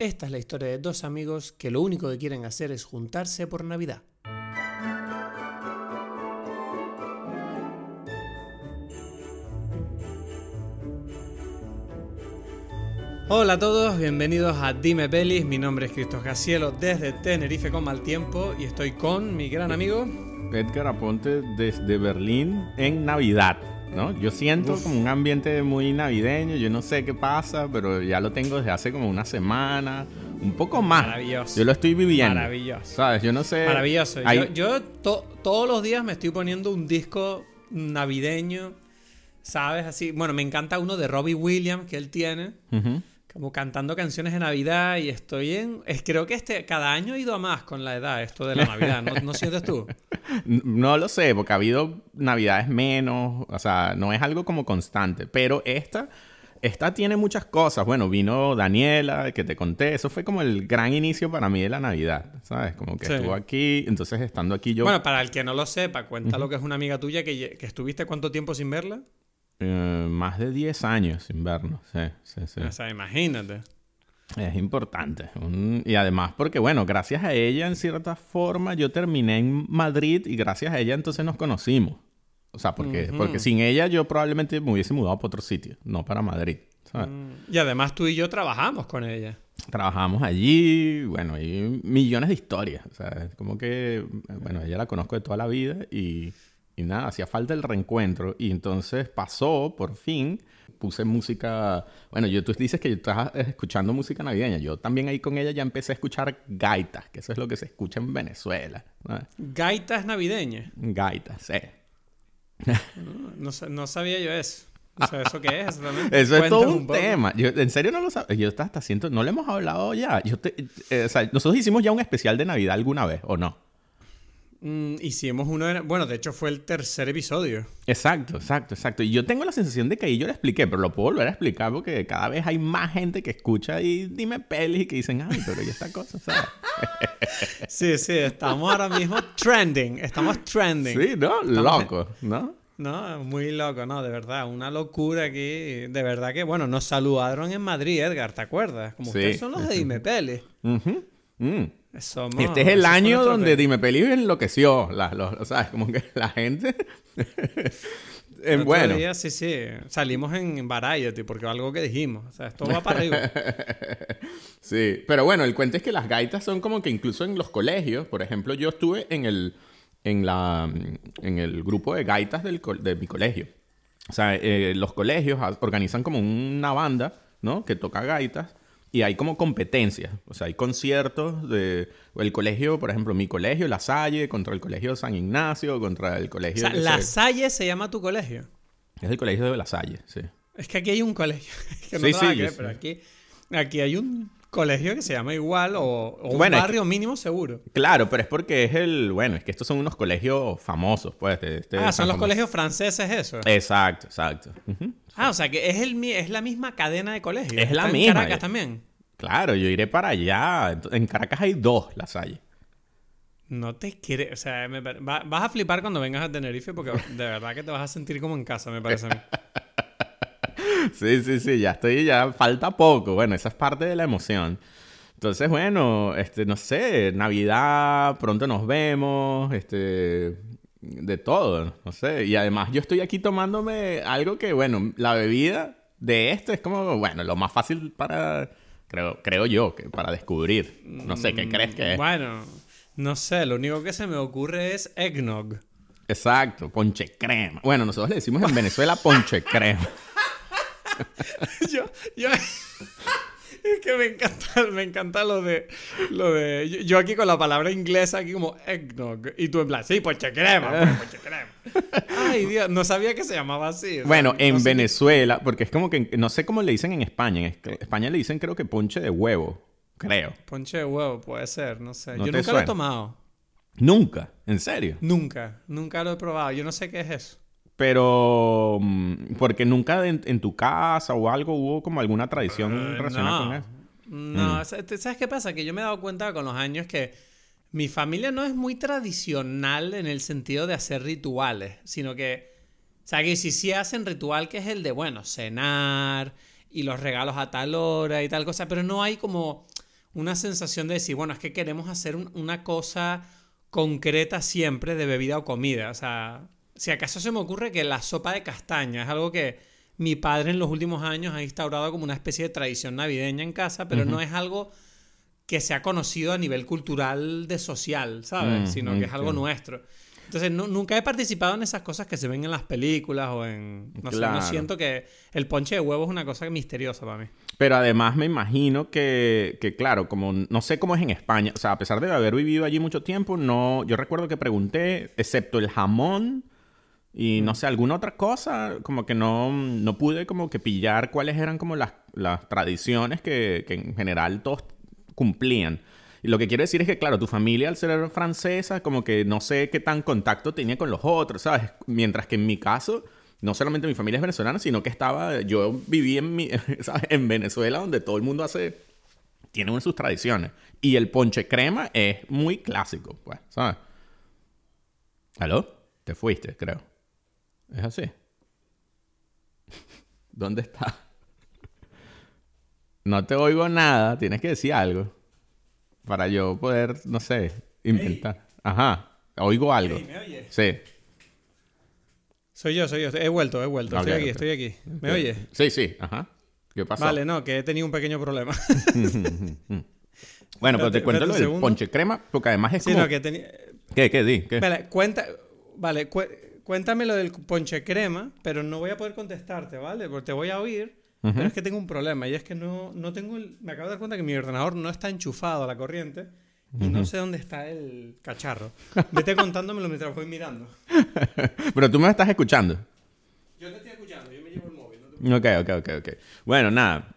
Esta es la historia de dos amigos que lo único que quieren hacer es juntarse por Navidad. Hola a todos, bienvenidos a Dime Pelis. Mi nombre es Cristos Gacielo desde Tenerife con mal tiempo y estoy con mi gran amigo Edgar Aponte desde Berlín en Navidad. ¿No? Yo siento Uf. como un ambiente muy navideño, yo no sé qué pasa, pero ya lo tengo desde hace como una semana, un poco más. Maravilloso. Yo lo estoy viviendo. Maravilloso. ¿Sabes? Yo no sé. Maravilloso. hay- Yo, yo to- todos los días me estoy poniendo un disco navideño, ¿sabes? Así. Bueno, me encanta uno de Robbie Williams que él tiene. Como cantando canciones de Navidad y estoy en... Es, creo que este cada año he ido a más con la edad, esto de la Navidad. ¿No, ¿no sientes tú? No lo sé, porque ha habido navidades menos, o sea, no es algo como constante, pero esta, esta tiene muchas cosas. Bueno, vino Daniela, que te conté, eso fue como el gran inicio para mí de la Navidad, ¿sabes? Como que Sí. estuvo aquí, entonces estando aquí yo... Bueno, para el que no lo sepa, cuenta lo que es una amiga tuya que, que estuviste cuánto tiempo sin verla. Eh, más de 10 años sin vernos, sí, sí, sí. O sea, imagínate. Es importante. Un- Y además porque, bueno, gracias a ella, en cierta forma, yo terminé en Madrid y gracias a ella entonces nos conocimos. O sea, porque, porque sin ella yo probablemente me hubiese mudado para otro sitio, no para Madrid. ¿sabes? Mm, Y además tú y yo trabajamos con ella. Trabajamos allí, bueno, hay millones de historias. O sea, es como que, bueno, ella la conozco de toda la vida y, y nada, hacía falta el reencuentro. Y entonces pasó, por fin, puse música. Bueno, yo, tú dices que estás escuchando música navideña. Yo también ahí con ella ya empecé a escuchar gaitas, que eso es lo que se escucha en Venezuela. Gaitas navideñas. Gaitas, sí. No, sa- no sabía yo eso. O sea, ¿eso qué es? Eso es todo un tema. Yo, en serio no lo sabía. Yo hasta, hasta siento, no le hemos hablado ya. Yo te- eh, o sea, nosotros hicimos ya un especial de Navidad alguna vez, ¿o no? Mm, hicimos uno... de- Bueno, de hecho fue el tercer episodio. Exacto, exacto, exacto. Y yo tengo la sensación de que ahí yo lo expliqué, pero lo puedo volver a explicar porque cada vez hay más gente que escucha y dime pelis y que dicen, ay, pero ya esta cosa, ¿sabes? Sí, sí, estamos ahora mismo trending. Estamos trending. Sí, ¿no? Loco, ¿no? No, muy loco, no, de verdad. Una locura aquí. De verdad que, bueno, nos saludaron en Madrid, Edgar, ¿te acuerdas? Como Sí, ustedes son los de. Dime Peli. Ujú, mm. Somos- Este es el año donde Dime Peli enloqueció. La, los- o sea, es como que la gente... Eh, el otro bueno, día, sí, sí. Salimos en Variety porque algo que dijimos. O sea, esto va para arriba. Sí, pero bueno, el cuento es que las gaitas son como que incluso en los colegios, por ejemplo, yo estuve en el, en la, en el grupo de gaitas del, de mi colegio. O sea, eh, los colegios organizan como una banda, ¿no? Que toca gaitas y hay como competencias. O sea, hay conciertos de el colegio, por ejemplo, mi colegio, La Salle, contra el colegio San Ignacio, contra el O colegio... sea, yo La Salle se llama tu colegio. Es el colegio de La Salle, sí. Es que aquí hay un colegio. que no Sí, sí, creer, yo pero aquí, aquí hay un colegio que se llama igual o, o un es barrio mínimo seguro. Claro, pero es porque es el... Bueno, es que estos son unos colegios famosos, pues. de este- ah, son los famosos. colegios franceses eso. Exacto, exacto. Ah, o sea que es, el, es la misma cadena de colegios. Es la Está en misma, Caracas eh. también. Claro, yo iré para allá. En Caracas hay dos, La Salle. No te quiere, o sea, me pare- va- vas a flipar cuando vengas a Tenerife porque de verdad que te vas a sentir como en casa, me parece a mí. Sí, sí, sí, ya estoy, ya falta poco. Bueno, esa es parte de la emoción. Entonces, bueno, este, no sé, Navidad, pronto nos vemos, este, de todo, no sé. Y además yo estoy aquí tomándome algo que, bueno, la bebida de esto es como, bueno, lo más fácil para, creo, creo yo, que para descubrir. No sé, ¿qué crees que es? Bueno, no sé, lo único que se me ocurre es eggnog. Exacto, ponche crema. Bueno, nosotros le decimos en Venezuela ponche crema. yo, yo, es que me encanta, me encanta lo de, lo de, yo, yo aquí con la palabra inglesa aquí como eggnog y tú en plan, sí, ponche crema, pues, ponche crema. Ay, Dios, no sabía que se llamaba así. sea, Bueno, no en sé Venezuela, porque es como que no sé cómo le dicen en España. En es- España le dicen creo que ponche de huevo, creo. Ponche de huevo, puede ser, no sé. ¿No yo nunca lo he tomado. Nunca, en serio. Nunca, nunca lo he probado. Yo no sé qué es eso. Pero mm, porque nunca en, en tu casa o algo hubo como alguna tradición Eh, relacionada no. con eso. No, te- ¿sabes qué pasa? Que yo me he dado cuenta con los años que mi familia no es muy tradicional en el sentido de hacer rituales, sino que, o sea, que si sí hacen ritual que es el de, bueno, cenar y los regalos a tal hora y tal cosa, pero no hay como, una sensación de decir, bueno, es que queremos hacer un- una cosa concreta siempre de bebida o comida. O sea, si acaso se me ocurre que la sopa de castaña es algo que mi padre en los últimos años ha instaurado como una especie de tradición navideña en casa, pero no es algo que se ha conocido a nivel cultural de social, ¿sabes? Mm, Sino que es algo nuestro. Entonces, nu- nunca he participado en esas cosas que se ven en las películas o en... No sé, no siento que el ponche de huevo es una cosa misteriosa para mí. Pero además me imagino que, que, claro, como no sé cómo es en España, o sea, a pesar de haber vivido allí mucho tiempo, no, yo recuerdo que pregunté, excepto el jamón y no sé, alguna otra cosa, como que no, no pude como que pillar cuáles eran como las, las tradiciones que, que en general todos cumplían. Y lo que quiero decir es que, claro, tu familia al ser francesa, como que no sé qué tan contacto tenía con los otros, ¿sabes? Mientras que en mi caso, no solamente mi familia es venezolana, sino que estaba, yo viví en, mi, ¿sabes? en Venezuela, donde todo el mundo hace, tiene sus tradiciones. Y el ponche crema es muy clásico, pues, ¿sabes? ¿Aló? Te fuiste, creo. Es así. ¿Dónde está? No te oigo nada, tienes que decir algo. Para yo poder, no sé, inventar. Ajá, oigo algo. Ey, ¿me oyes? Sí. Soy yo, soy yo. He vuelto, he vuelto. Estoy aquí, estoy aquí. ¿Me oyes? Sí, sí, ajá. ¿Qué pasó? Vale, no, que he tenido un pequeño problema. Bueno, pero te Espérate, cuento lo del ponche crema, porque además es sí, como... no, que tenía... ¿Qué, qué, di? ¿Qué? Vale, cuenta... Vale, cu- cuéntame lo del ponche crema, pero no voy a poder contestarte, ¿vale? Porque te voy a oír, pero es que tengo un problema y es que no, no tengo el... Me acabo de dar cuenta que mi ordenador no está enchufado a la corriente y no sé dónde está el cacharro. Vete contándomelo mientras voy mirando. Pero tú me estás escuchando. Yo te estoy escuchando, yo me llevo el móvil. no te- Ok, ok, ok, ok. Bueno, nada.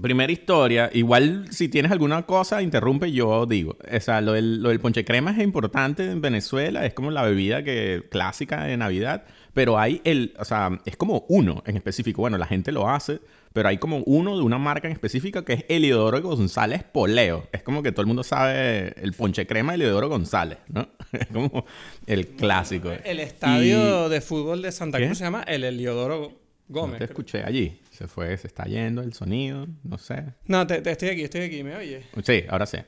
Primera historia. Igual, si tienes alguna cosa, interrumpe, yo digo. O sea, lo del, lo del ponche crema es importante en Venezuela. Es como la bebida que, clásica de Navidad. Pero hay el... O sea, es como uno en específico. Bueno, la gente lo hace. Pero hay como uno de una marca en específica que es Eliodoro González Poleo. Es como que todo el mundo sabe el ponche crema de Eliodoro González, ¿no? Es como el clásico. El estadio de fútbol de Santa ¿Qué? Cruz se llama el Eliodoro No Gómez. te creo. escuché allí. Se fue, se está yendo el sonido. No sé. No, te, te- estoy aquí, estoy aquí, ¿me oyes? Sí, ahora sí.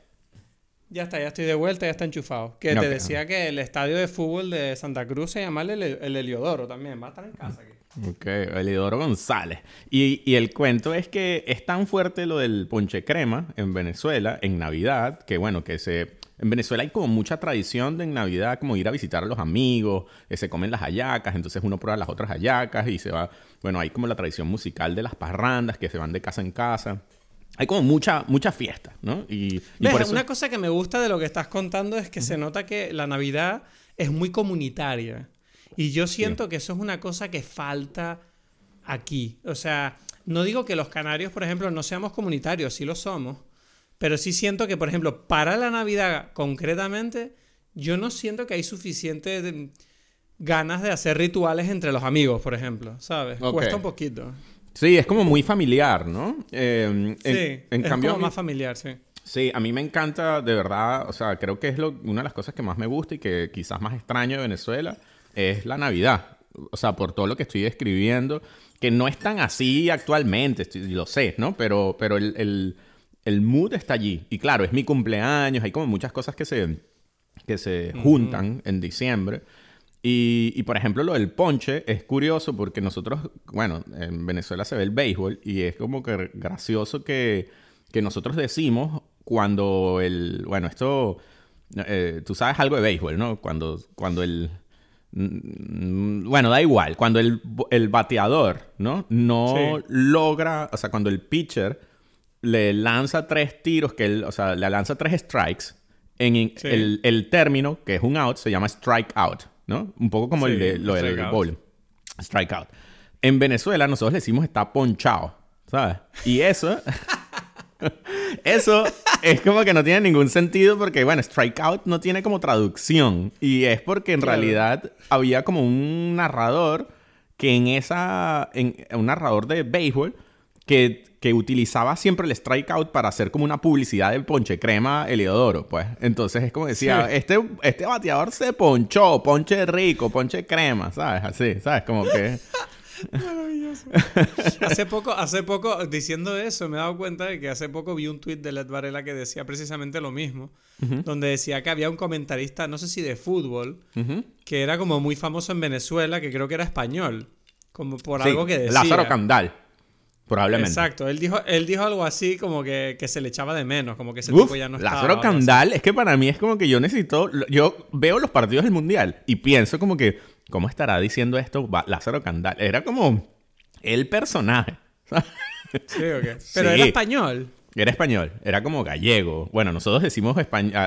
Ya está, ya estoy de vuelta, ya está enchufado. Que te decía que el estadio de fútbol de Santa Cruz se llama el, el Heliodoro también. Va a estar en casa aquí. Ok, Elidoro González. Y, y el cuento es que es tan fuerte lo del ponche crema en Venezuela, en Navidad, que bueno, que se... En Venezuela hay como mucha tradición de en Navidad, como ir a visitar a los amigos, que se comen las hallacas, entonces uno prueba las otras hallacas y se va... Bueno, hay como la tradición musical de las parrandas, que se van de casa en casa. Hay como mucha, mucha fiesta, ¿no? Y, y ¿Ves? por eso... Una cosa que me gusta de lo que estás contando es que se nota que la Navidad es muy comunitaria. Y yo siento que eso es una cosa que falta aquí. O sea, no digo que los canarios, por ejemplo, no seamos comunitarios, sí lo somos. Pero sí siento que, por ejemplo, para la Navidad concretamente, yo no siento que hay suficiente ganas de hacer rituales entre los amigos, por ejemplo, ¿sabes? Cuesta un poquito. Sí, es como muy familiar, ¿no? Eh, en, Sí, en es cambio, como más familiar, sí. Sí, a mí me encanta, de verdad, o sea, creo que es lo- una de las cosas que más me gusta y que quizás más extraño de Venezuela, es la Navidad. O sea, por todo lo que estoy describiendo, que no es tan así actualmente, estoy- lo sé, ¿no? Pero, pero el, el, el mood está allí. Y claro, es mi cumpleaños, hay como muchas cosas que se, que se juntan en diciembre. Y, y, por ejemplo, lo del ponche es curioso porque nosotros, bueno, en Venezuela se ve el béisbol y es como que gracioso que, que nosotros decimos cuando el, bueno, esto, eh, tú sabes algo de béisbol, ¿no? Cuando, cuando el, bueno, da igual, cuando el, el bateador, ¿no? No Sí. logra, o sea, cuando el pitcher le lanza tres tiros, que él, o sea, le lanza tres strikes, en Sí. el, el término, que es un out, se llama strike out, ¿no? Un poco como el de lo del strikeout. bowling. Strike out. En Venezuela nosotros le decimos está ponchado, ¿sabes? Y eso... Eso es como que no tiene ningún sentido porque, bueno, strikeout no tiene como traducción. Y es porque en Claro. realidad había como un narrador que en esa. En, un narrador de béisbol que, que utilizaba siempre el strikeout para hacer como una publicidad de ponche crema Eliodoro, pues. Entonces es como decía, Sí. este, este bateador se ponchó, ponche rico, ponche crema, ¿sabes? Así, ¿sabes? Como que. Maravilloso. Hace poco, hace poco, diciendo eso, me he dado cuenta de que hace poco vi un tuit de Led Varela que decía precisamente lo mismo. Donde decía que había un comentarista, no sé si de fútbol, que era como muy famoso en Venezuela, que creo que era español. Como por Sí, algo que decía. Lázaro Candal, probablemente. Exacto, él dijo, él dijo algo así como que, que se le echaba de menos, como que ese Uf, tipo ya no estaba. Lázaro. Candal, es que para mí es como que yo necesito. Yo veo los partidos del mundial y pienso como que, ¿cómo estará diciendo esto Lázaro Candal? Era como el personaje. Sí, ¿o qué? Pero Sí. era español. Era español, era como gallego. Bueno, nosotros decimos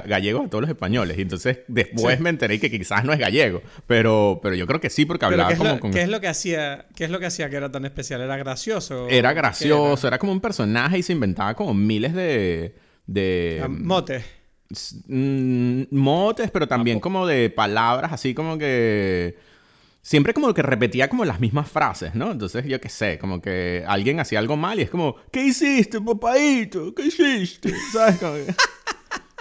gallego a todos los españoles. Y entonces después Sí. me enteré que quizás no es gallego. Pero, pero yo creo que sí, porque hablaba ¿qué es, como lo, con. qué es lo que hacía? ¿Qué es lo que hacía que era tan especial? ¿Era gracioso? Era ¿Qué gracioso, era como un personaje y se inventaba como miles de. de Ah, Mote. s- mm, motes, pero también como de palabras así como que. Siempre como que repetía como las mismas frases, ¿no? Entonces, yo qué sé, como que alguien hacía algo mal y es como, ¿qué hiciste, papadito? ¿Qué hiciste? ¿Sabes? Como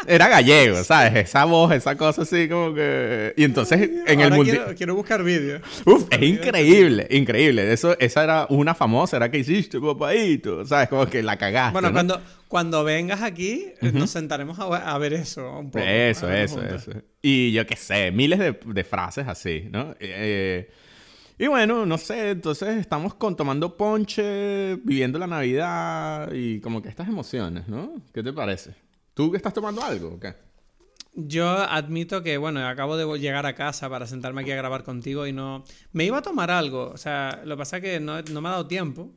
Era gallego, ¿sabes? Esa voz, esa cosa así como que... Y entonces en el mundial... quiero, quiero buscar vídeos. Uf, es increíble, increíble. Eso, esa era una famosa, era que hiciste, papadito. ¿Sabes? Como que la cagaste. Bueno, ¿no? cuando, cuando vengas aquí, eh, nos sentaremos a, a ver eso un poco. Eso, eso, eso. Y yo qué sé, miles de, de frases así, ¿no? Eh, y bueno, no sé, entonces estamos con, tomando ponche, viviendo la Navidad y como que estas emociones, ¿no? ¿Qué te parece? ¿Tú estás tomando algo o qué? Yo admito que, bueno, acabo de llegar a casa para sentarme aquí a grabar contigo y no... Me iba a tomar algo, o sea, lo que pasa es que no, no me ha dado tiempo.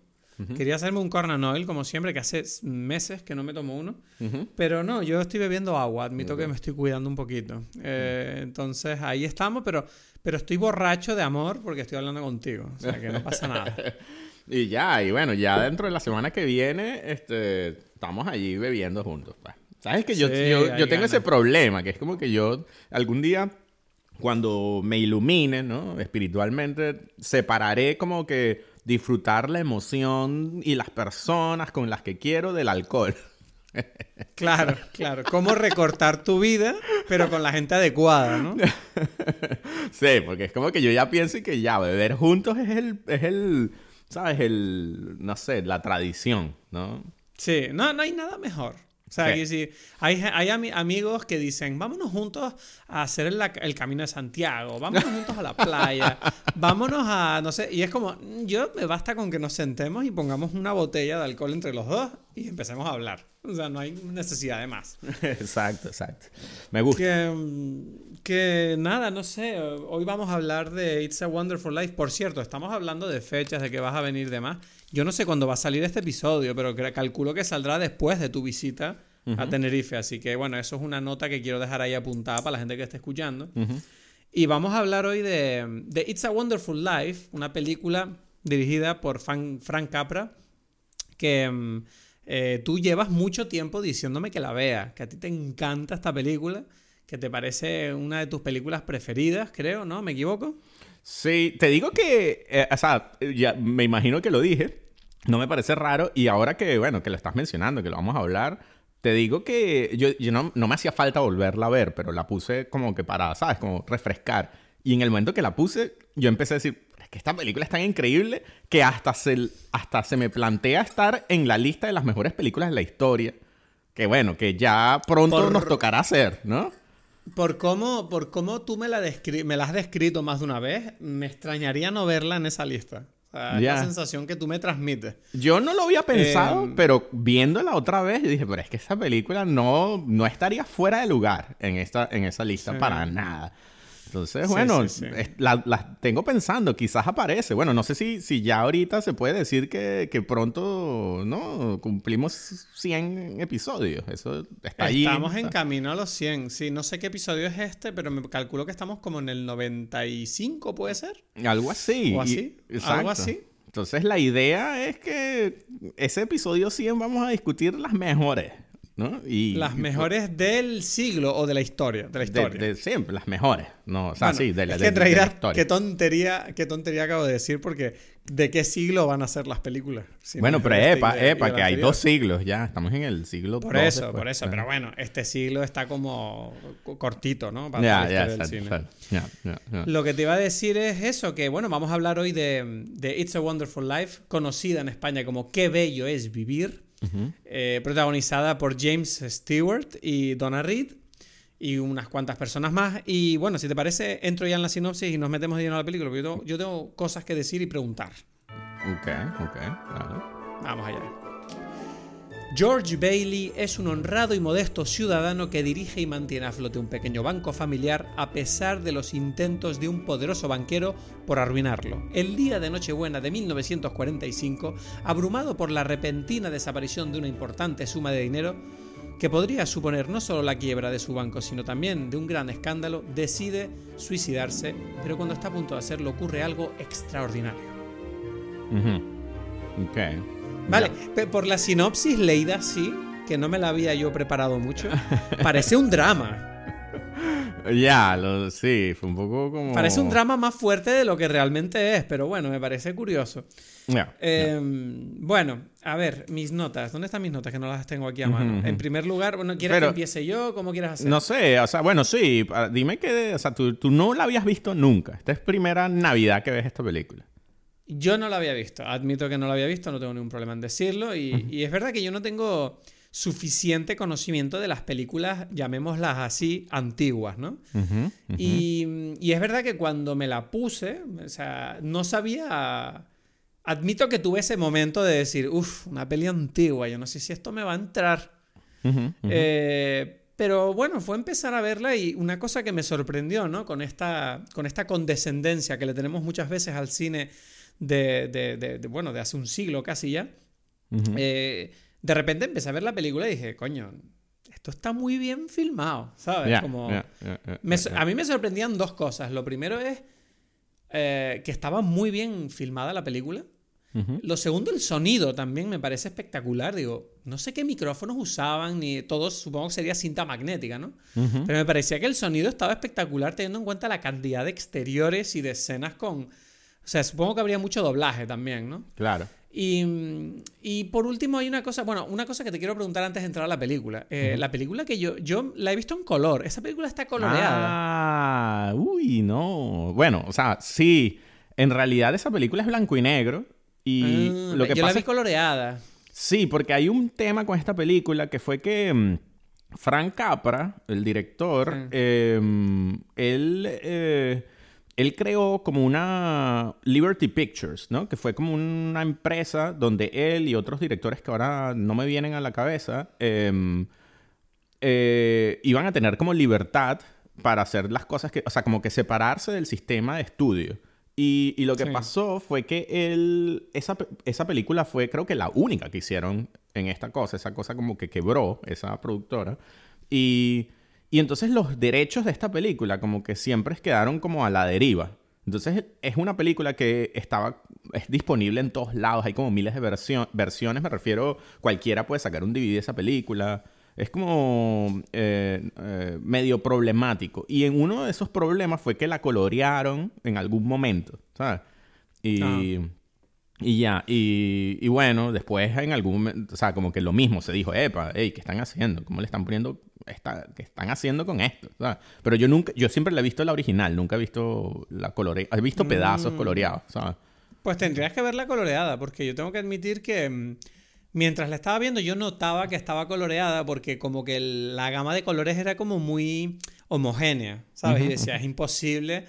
Quería hacerme un Cornan Oil, como siempre, que hace meses que no me tomo uno. Pero no, yo estoy bebiendo agua, admito que me estoy cuidando un poquito. Eh, entonces ahí estamos, pero, pero estoy borracho de amor porque estoy hablando contigo. O sea, que no pasa nada. Y ya, y bueno, ya dentro de la semana que viene, este, estamos allí bebiendo juntos. pues. ¿Sabes que yo, Sí, yo, yo tengo ese problema, que es como que yo algún día, cuando me ilumine, ¿no? Espiritualmente, separaré como que disfrutar la emoción y las personas con las que quiero del alcohol. Claro, claro. Cómo recortar tu vida, pero con la gente adecuada, ¿no? sí, porque es como que yo ya pienso que ya beber juntos es el, es el, ¿sabes? El, no sé, la tradición, ¿no? Sí, no, no hay nada mejor. O sea, Sí. que si hay, hay ami- amigos que dicen, vámonos juntos a hacer el, el camino de Santiago, vámonos juntos a la playa, vámonos a, no sé, y es como, "Mm, yo me basta con que nos sentemos y pongamos una botella de alcohol entre los dos y empecemos a hablar. O sea, no hay necesidad de más. exacto, exacto. Me gusta. Que, mm, que nada, no sé, hoy vamos a hablar de It's a Wonderful Life. Por cierto, estamos hablando de fechas, de que vas a venir de más. Yo no sé cuándo va a salir este episodio, pero calculo que saldrá después de tu visita a Tenerife. Así que bueno, eso es una nota que quiero dejar ahí apuntada para la gente que esté escuchando. Y vamos a hablar hoy de, de It's a Wonderful Life, una película dirigida por Frank Capra, que mm, eh, tú llevas mucho tiempo diciéndome que la vea, que a ti te encanta esta película, que te parece una de tus películas preferidas, creo, ¿no? ¿Me equivoco? Sí, te digo que, eh, o sea, ya me imagino que lo dije, no me parece raro, y ahora que, bueno, que lo estás mencionando, que lo vamos a hablar, te digo que yo, yo no, no me hacía falta volverla a ver, pero la puse como que para, ¿sabes? Como refrescar. Y en el momento que la puse, yo empecé a decir, es que esta película es tan increíble que hasta se, hasta se me plantea estar en la lista de las mejores películas de la historia. Que bueno, que ya pronto Por- nos tocará hacer, ¿no? Por cómo, por cómo tú me la, descri- me la has descrito más de una vez, me extrañaría no verla en esa lista. Sea, es la sensación que tú me transmites. Yo no lo había pensado, Em, pero viéndola otra vez, yo dije, pero es que esa película no, no estaría fuera de lugar en, esta, en esa lista Sí. para nada. Entonces, bueno, sí, sí. es- la, la tengo pensando, quizás aparece. Bueno, no sé si, si ya ahorita se puede decir que, que pronto, ¿no? Cumplimos 100 episodios. Eso está ahí. Estamos en camino a los 100. Sí, no sé qué episodio es este, pero me calculo que estamos como en el 95, ¿puede ser? Algo así. ¿O Y- así? exacto. ¿Algo así? Entonces, la idea es que ese episodio 100 vamos a discutir las mejores ¿no? Y, Las mejores del siglo o de la historia. De la de, historia. de siempre, las mejores. No, o sea, Bueno, sí, de la, es de- que en de la historia. qué tontería, qué tontería acabo de decir, porque ¿de qué siglo van a ser las películas? Si no bueno, es pero de este epa, de- epa, que hay dos siglos ya. Estamos en el siglo Por dos eso, después. por eso. Pero bueno, este siglo está como co- cortito, ¿no? Para del exacto, cine. ya. Lo que te iba a decir es eso, que bueno, vamos a hablar hoy de, de It's a Wonderful Life, conocida en España como Qué bello es vivir, eh, protagonizada por James Stewart y Donna Reed y unas cuantas personas más. Y bueno, si te parece, entro ya en la sinopsis y nos metemos de lleno a la película, porque yo tengo, yo tengo cosas que decir y preguntar. Ok, ok, vale. Vamos allá. George Bailey es un honrado y modesto ciudadano que dirige y mantiene a flote un pequeño banco familiar a pesar de los intentos de un poderoso banquero por arruinarlo. El día de Nochebuena de 1945, abrumado por la repentina desaparición de una importante suma de dinero, que podría suponer no solo la quiebra de su banco, sino también de un gran escándalo, decide suicidarse, pero cuando está a punto de hacerlo ocurre algo extraordinario. Ujú. Ok. Vale, por la sinopsis leída así, que no me la había yo preparado mucho, parece un drama. Ya, lo, sí, fue un poco como... Parece un drama más fuerte de lo que realmente es, pero bueno, me parece curioso. Ya, Eh, Bueno, a ver, mis notas. ¿Dónde están mis notas? Que no las tengo aquí a mano. En primer lugar, bueno, ¿quieres Pero- que empiece yo? ¿Cómo quieres hacer? No sé, o sea, bueno, sí, dime que, o sea, tú, tú no la habías visto nunca. Esta es primera Navidad que ves esta película. Yo no la había visto. Admito que no la había visto, no tengo ningún problema en decirlo. Y, y es verdad que yo no tengo suficiente conocimiento de las películas, llamémoslas así, antiguas, ¿no? Y, y es verdad que cuando me la puse, o sea, no sabía. Admito que tuve ese momento de decir, uff, una peli antigua, yo no sé si esto me va a entrar. Eh, pero bueno, fue empezar a verla y una cosa que me sorprendió, ¿no? Con esta, con esta condescendencia que le tenemos muchas veces al cine de, de- de- de, bueno, de hace un siglo casi ya. Eh, de repente empecé a ver la película y dije, coño, esto está muy bien filmado, ¿sabes? Como... Me a mí me sorprendían dos cosas. Lo primero es eh, que estaba muy bien filmada la película. Lo segundo, el sonido también me parece espectacular. Digo, no sé qué micrófonos usaban, ni todos, supongo que sería cinta magnética, ¿no? Pero me parecía que el sonido estaba espectacular teniendo en cuenta la cantidad de exteriores y de escenas con... O sea, supongo que habría mucho doblaje también, ¿no? Claro. Y, y por último hay una cosa, bueno, una cosa que te quiero preguntar antes de entrar a la película. Eh, La película que yo, yo la he visto en color. Esa película está coloreada. Ah, uy, no. Bueno, o sea, sí. En realidad esa película es blanco y negro. Y Ah, lo que yo pasa la vi es coloreada. Sí, porque hay un tema con esta película que fue que mm, Frank Capra, el director, Mm. eh, él, eh, él creó como una Liberty Pictures, ¿no? Que fue como una empresa donde él y otros directores que ahora no me vienen a la cabeza eh, eh, iban a tener como libertad para hacer las cosas que, o sea, como que separarse del sistema de estudio. Y, y lo que Sí. pasó fue que él, esa, esa película fue creo que la única que hicieron en esta cosa, esa cosa como que quebró esa productora. Y, y entonces los derechos de esta película como que siempre quedaron como a la deriva. Entonces es una película que estaba, es disponible en todos lados, hay como miles de versiones, me refiero, cualquiera puede sacar un DVD de esa película. Es como eh, eh, medio problemático. Y en uno de esos problemas fue que la colorearon en algún momento, ¿sabes? Y, Ah. Y ya, y, y bueno, después en algún momento, o sea, como que lo mismo se dijo, epa, hey, ¿qué están haciendo? ¿Cómo le están poniendo, esta, qué están haciendo con esto? ¿sabes? Pero yo nunca, yo siempre la he visto la original, nunca he visto la coloreada, he visto pedazos Mm. coloreados, ¿sabes? Pues tendrías que verla coloreada, porque yo tengo que admitir que mm, mientras la estaba viendo yo notaba que estaba coloreada porque como que la gama de colores era como muy homogénea, ¿sabes? Y decía, es imposible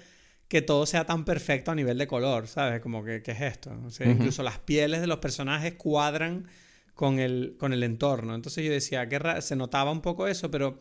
que todo sea tan perfecto a nivel de color, ¿sabes? Como que, ¿qué es esto? O sea. Incluso las pieles de los personajes cuadran con el, con el entorno. Entonces yo decía, qué ra- se notaba un poco eso, pero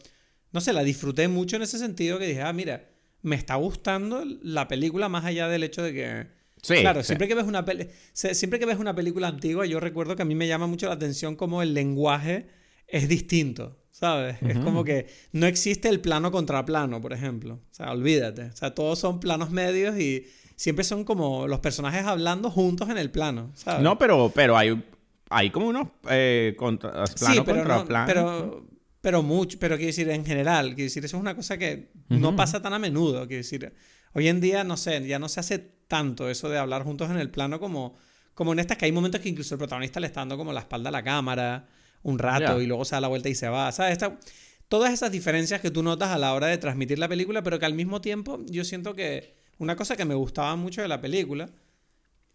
no sé, la disfruté mucho en ese sentido que dije, ah, mira, me está gustando la película más allá del hecho de que... Sí, claro, sí. siempre que ves una siempre que ves una película antigua, yo recuerdo que a mí me llama mucho la atención cómo el lenguaje es distinto, ¿sabes? Es como que no existe el plano contra plano, por ejemplo. O sea, olvídate. O sea, todos son planos medios y siempre son como los personajes hablando juntos en el plano, ¿sabes? No, pero, pero hay, hay como unos eh, contra, sí, plano pero, contra no- plano. pero, pero mucho, pero quiero decir, en general, quiero decir, eso es una cosa que no pasa tan a menudo, quiero decir, hoy en día, no sé, ya no se hace tanto eso de hablar juntos en el plano como, como en estas que hay momentos que incluso el protagonista le está dando como la espalda a la cámara un rato y luego se da la vuelta y se va, ¿sabes? todas esas diferencias que tú notas a la hora de transmitir la película, pero que al mismo tiempo yo siento que una cosa que me gustaba mucho de la película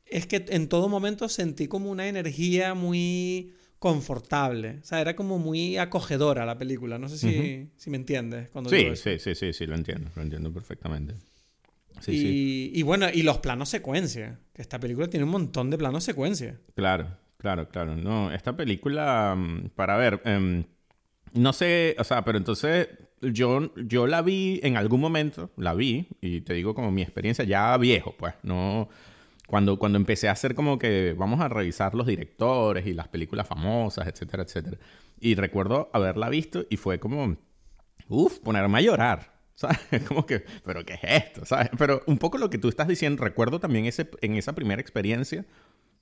es que en todo momento sentí como una energía muy confortable. O sea, era como muy acogedora la película. No sé si, si me entiendes. Cuando sí, sí, sí, sí, sí, lo entiendo. Lo entiendo perfectamente. Sí, y, sí. y bueno, y los planos secuencia. Que esta película tiene un montón de planos secuencia. Claro, claro, claro. No, esta película, mm, para ver, em, no sé, o sea, pero entonces yo, yo la vi en algún momento, la vi, y te digo como mi experiencia ya viejo, pues, no cuando, cuando empecé a hacer como que vamos a revisar los directores y las películas famosas, etcétera, etcétera. Y recuerdo haberla visto y fue como, uff, ponerme a llorar. ¿Sabes? Como que, pero ¿qué es esto? ¿Sabes? Pero un poco lo que tú estás diciendo, recuerdo también ese, en esa primera experiencia,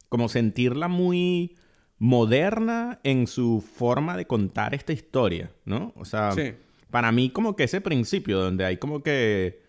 como sentirla muy moderna en su forma de contar esta historia, ¿no? O sea, para mí como que ese principio donde hay como que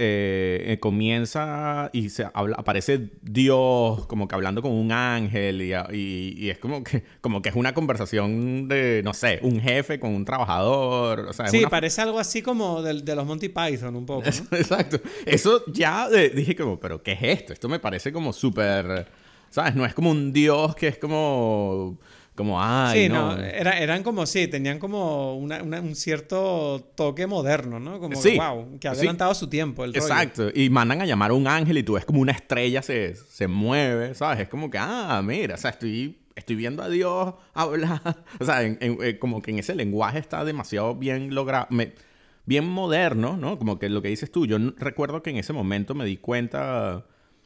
eh, eh, comienza y se aparece Dios como que hablando con un ángel y, y, es como que, como que es una conversación de, no sé, un jefe con un trabajador. O sea, sí, parece algo así como de, de, los Monty Python un poco. Exacto. Eso ya dije como, pero ¿qué es esto? Esto me parece como súper... ¿Sabes? No es como un Dios que es como como, ay, sí, no. Era, eran como, sí, tenían como un cierto toque moderno, ¿no? Como, sí, wow, que ha adelantado su tiempo. El Exacto. Y mandan a llamar a un ángel y tú ves como una estrella se, se mueve, ¿sabes? Es como que, ah, mira, o sea, estoy, estoy viendo a Dios hablar. O sea, eh, como que en ese lenguaje está demasiado bien logrado. bien moderno, ¿no? Como que lo que dices tú, yo recuerdo que en ese momento me di cuenta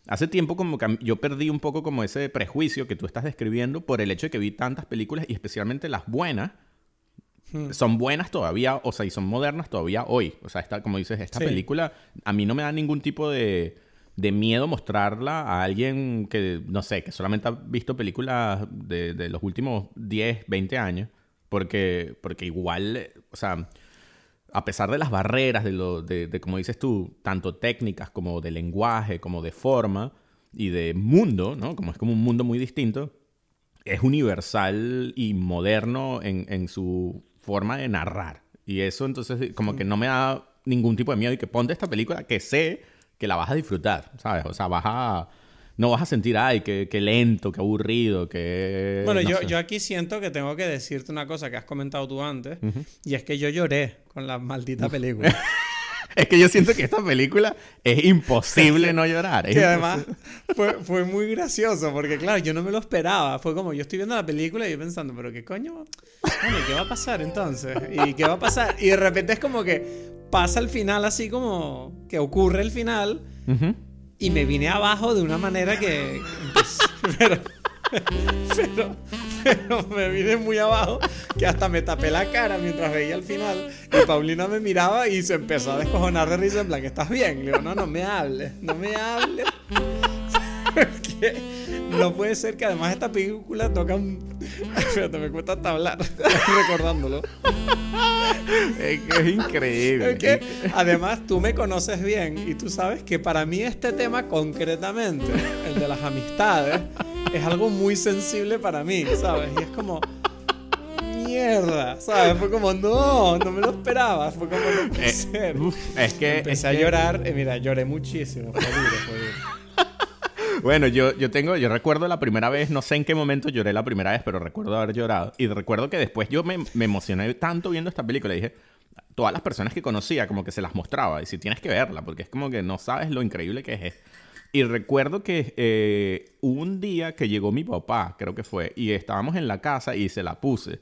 Hace tiempo como que yo perdí un poco como ese prejuicio que tú estás describiendo por el hecho de que vi tantas películas y especialmente las buenas hmm. son buenas todavía, o sea, y son modernas todavía hoy. O sea, esta, como dices, esta película a mí no me da ningún tipo de, de, miedo mostrarla a alguien que, no sé, que solamente ha visto películas de, de los últimos 10, 20 años, porque, porque igual, o sea a pesar de las barreras, de, lo, de, como dices tú, tanto técnicas como de lenguaje, como de forma y de mundo, ¿no? Como es como un mundo muy distinto, es universal y moderno en, en su forma de narrar. Y eso entonces como que no me da ningún tipo de miedo y que ponte esta película que sé que la vas a disfrutar, ¿sabes? O sea, vas a no vas a sentir, ay, qué, lento, qué aburrido, qué... Bueno, yo, yo aquí siento que tengo que decirte una cosa que has comentado tú antes, y es que yo lloré con la maldita película. es que yo siento que esta película es imposible no llorar. y además fue, fue, muy gracioso, porque claro, yo no me lo esperaba. Fue como, yo estoy viendo la película y yo pensando, pero ¿qué coño? Bueno, ¿y qué va a pasar entonces? ¿Y qué va a pasar? Y de repente es como que pasa el final así como que ocurre el final y me vine abajo de una manera que... pero, pero, me vine muy abajo que hasta me tapé la cara mientras veía el final y Paulina me miraba y se empezó a descojonar de risa en plan, ¿estás bien? Le digo, no, no me hables, no me hables. no puede ser que además esta película toca un... Espérate, me cuesta hasta hablar recordándolo. Es que es increíble. que, además, tú me conoces bien y tú sabes que para mí este tema concretamente, el de las amistades, es algo muy sensible para mí, ¿sabes? Y es como mierda, ¿sabes? Fue como, no, no me lo esperaba. Fue como, no puede eh, ser. es que. Empecé a llorar. Eh, mira, lloré muchísimo. Fue duro, fue duro. Bueno, yo, yo tengo, yo recuerdo la primera vez, no sé en qué momento lloré la primera vez, pero recuerdo haber llorado. Y recuerdo que después yo me, emocioné tanto viendo esta película. Dije, todas las personas que conocía, como que se las mostraba. Y si tienes que verla, porque es como que no sabes lo increíble que es. Y recuerdo que eh, un día que llegó mi papá, creo que fue, y estábamos en la casa y se la puse.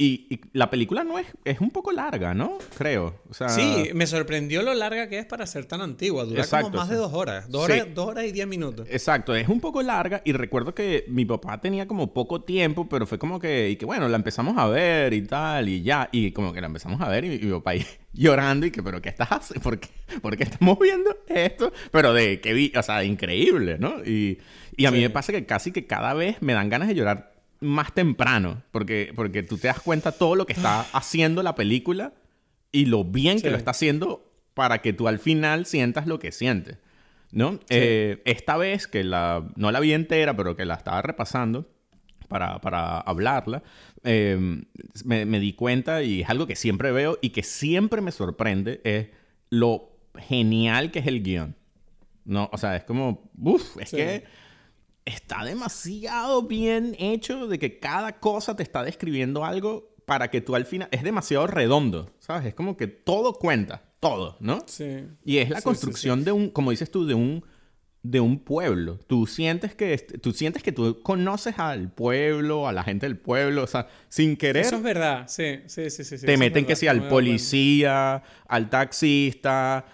Y, la película no es, es un poco larga, ¿no? Creo. sí, me sorprendió lo larga que es para ser tan antigua. Dura como más de dos horas. Dos, horas. dos horas y diez minutos. Exacto, es un poco larga. Y recuerdo que mi papá tenía como poco tiempo, pero fue como que, y que bueno, la empezamos a ver y tal, y ya. Y como que la empezamos a ver y, mi papá ahí llorando y que, pero ¿qué estás haciendo? ¿Por qué, ¿Por qué estamos viendo esto? Pero de que vi, o sea, increíble, ¿no? Y, y a mí me pasa que casi que cada vez me dan ganas de llorar más temprano, porque, porque tú te das cuenta todo lo que está haciendo la película y lo bien que lo está haciendo para que tú al final sientas lo que sientes, ¿no? Eh, esta vez que la, no la vi entera, pero que la estaba repasando para, para hablarla, eh, me, me di cuenta y es algo que siempre veo y que siempre me sorprende, es lo genial que es el guion. No, o sea, es como, uff, es Sí. que está demasiado bien hecho de que cada cosa te está describiendo algo para que tú al final, es demasiado redondo, ¿sabes? Es como que todo cuenta, todo, ¿no? Sí. Y es la Sí, sí, construcción de un, como dices tú, de un, de un pueblo. Tú sientes que, tú sientes que tú conoces al pueblo, a la gente del pueblo, o sea, sin querer Eso es verdad, sí, sí, sí, sí. sí, te meten que no al policía, al taxista,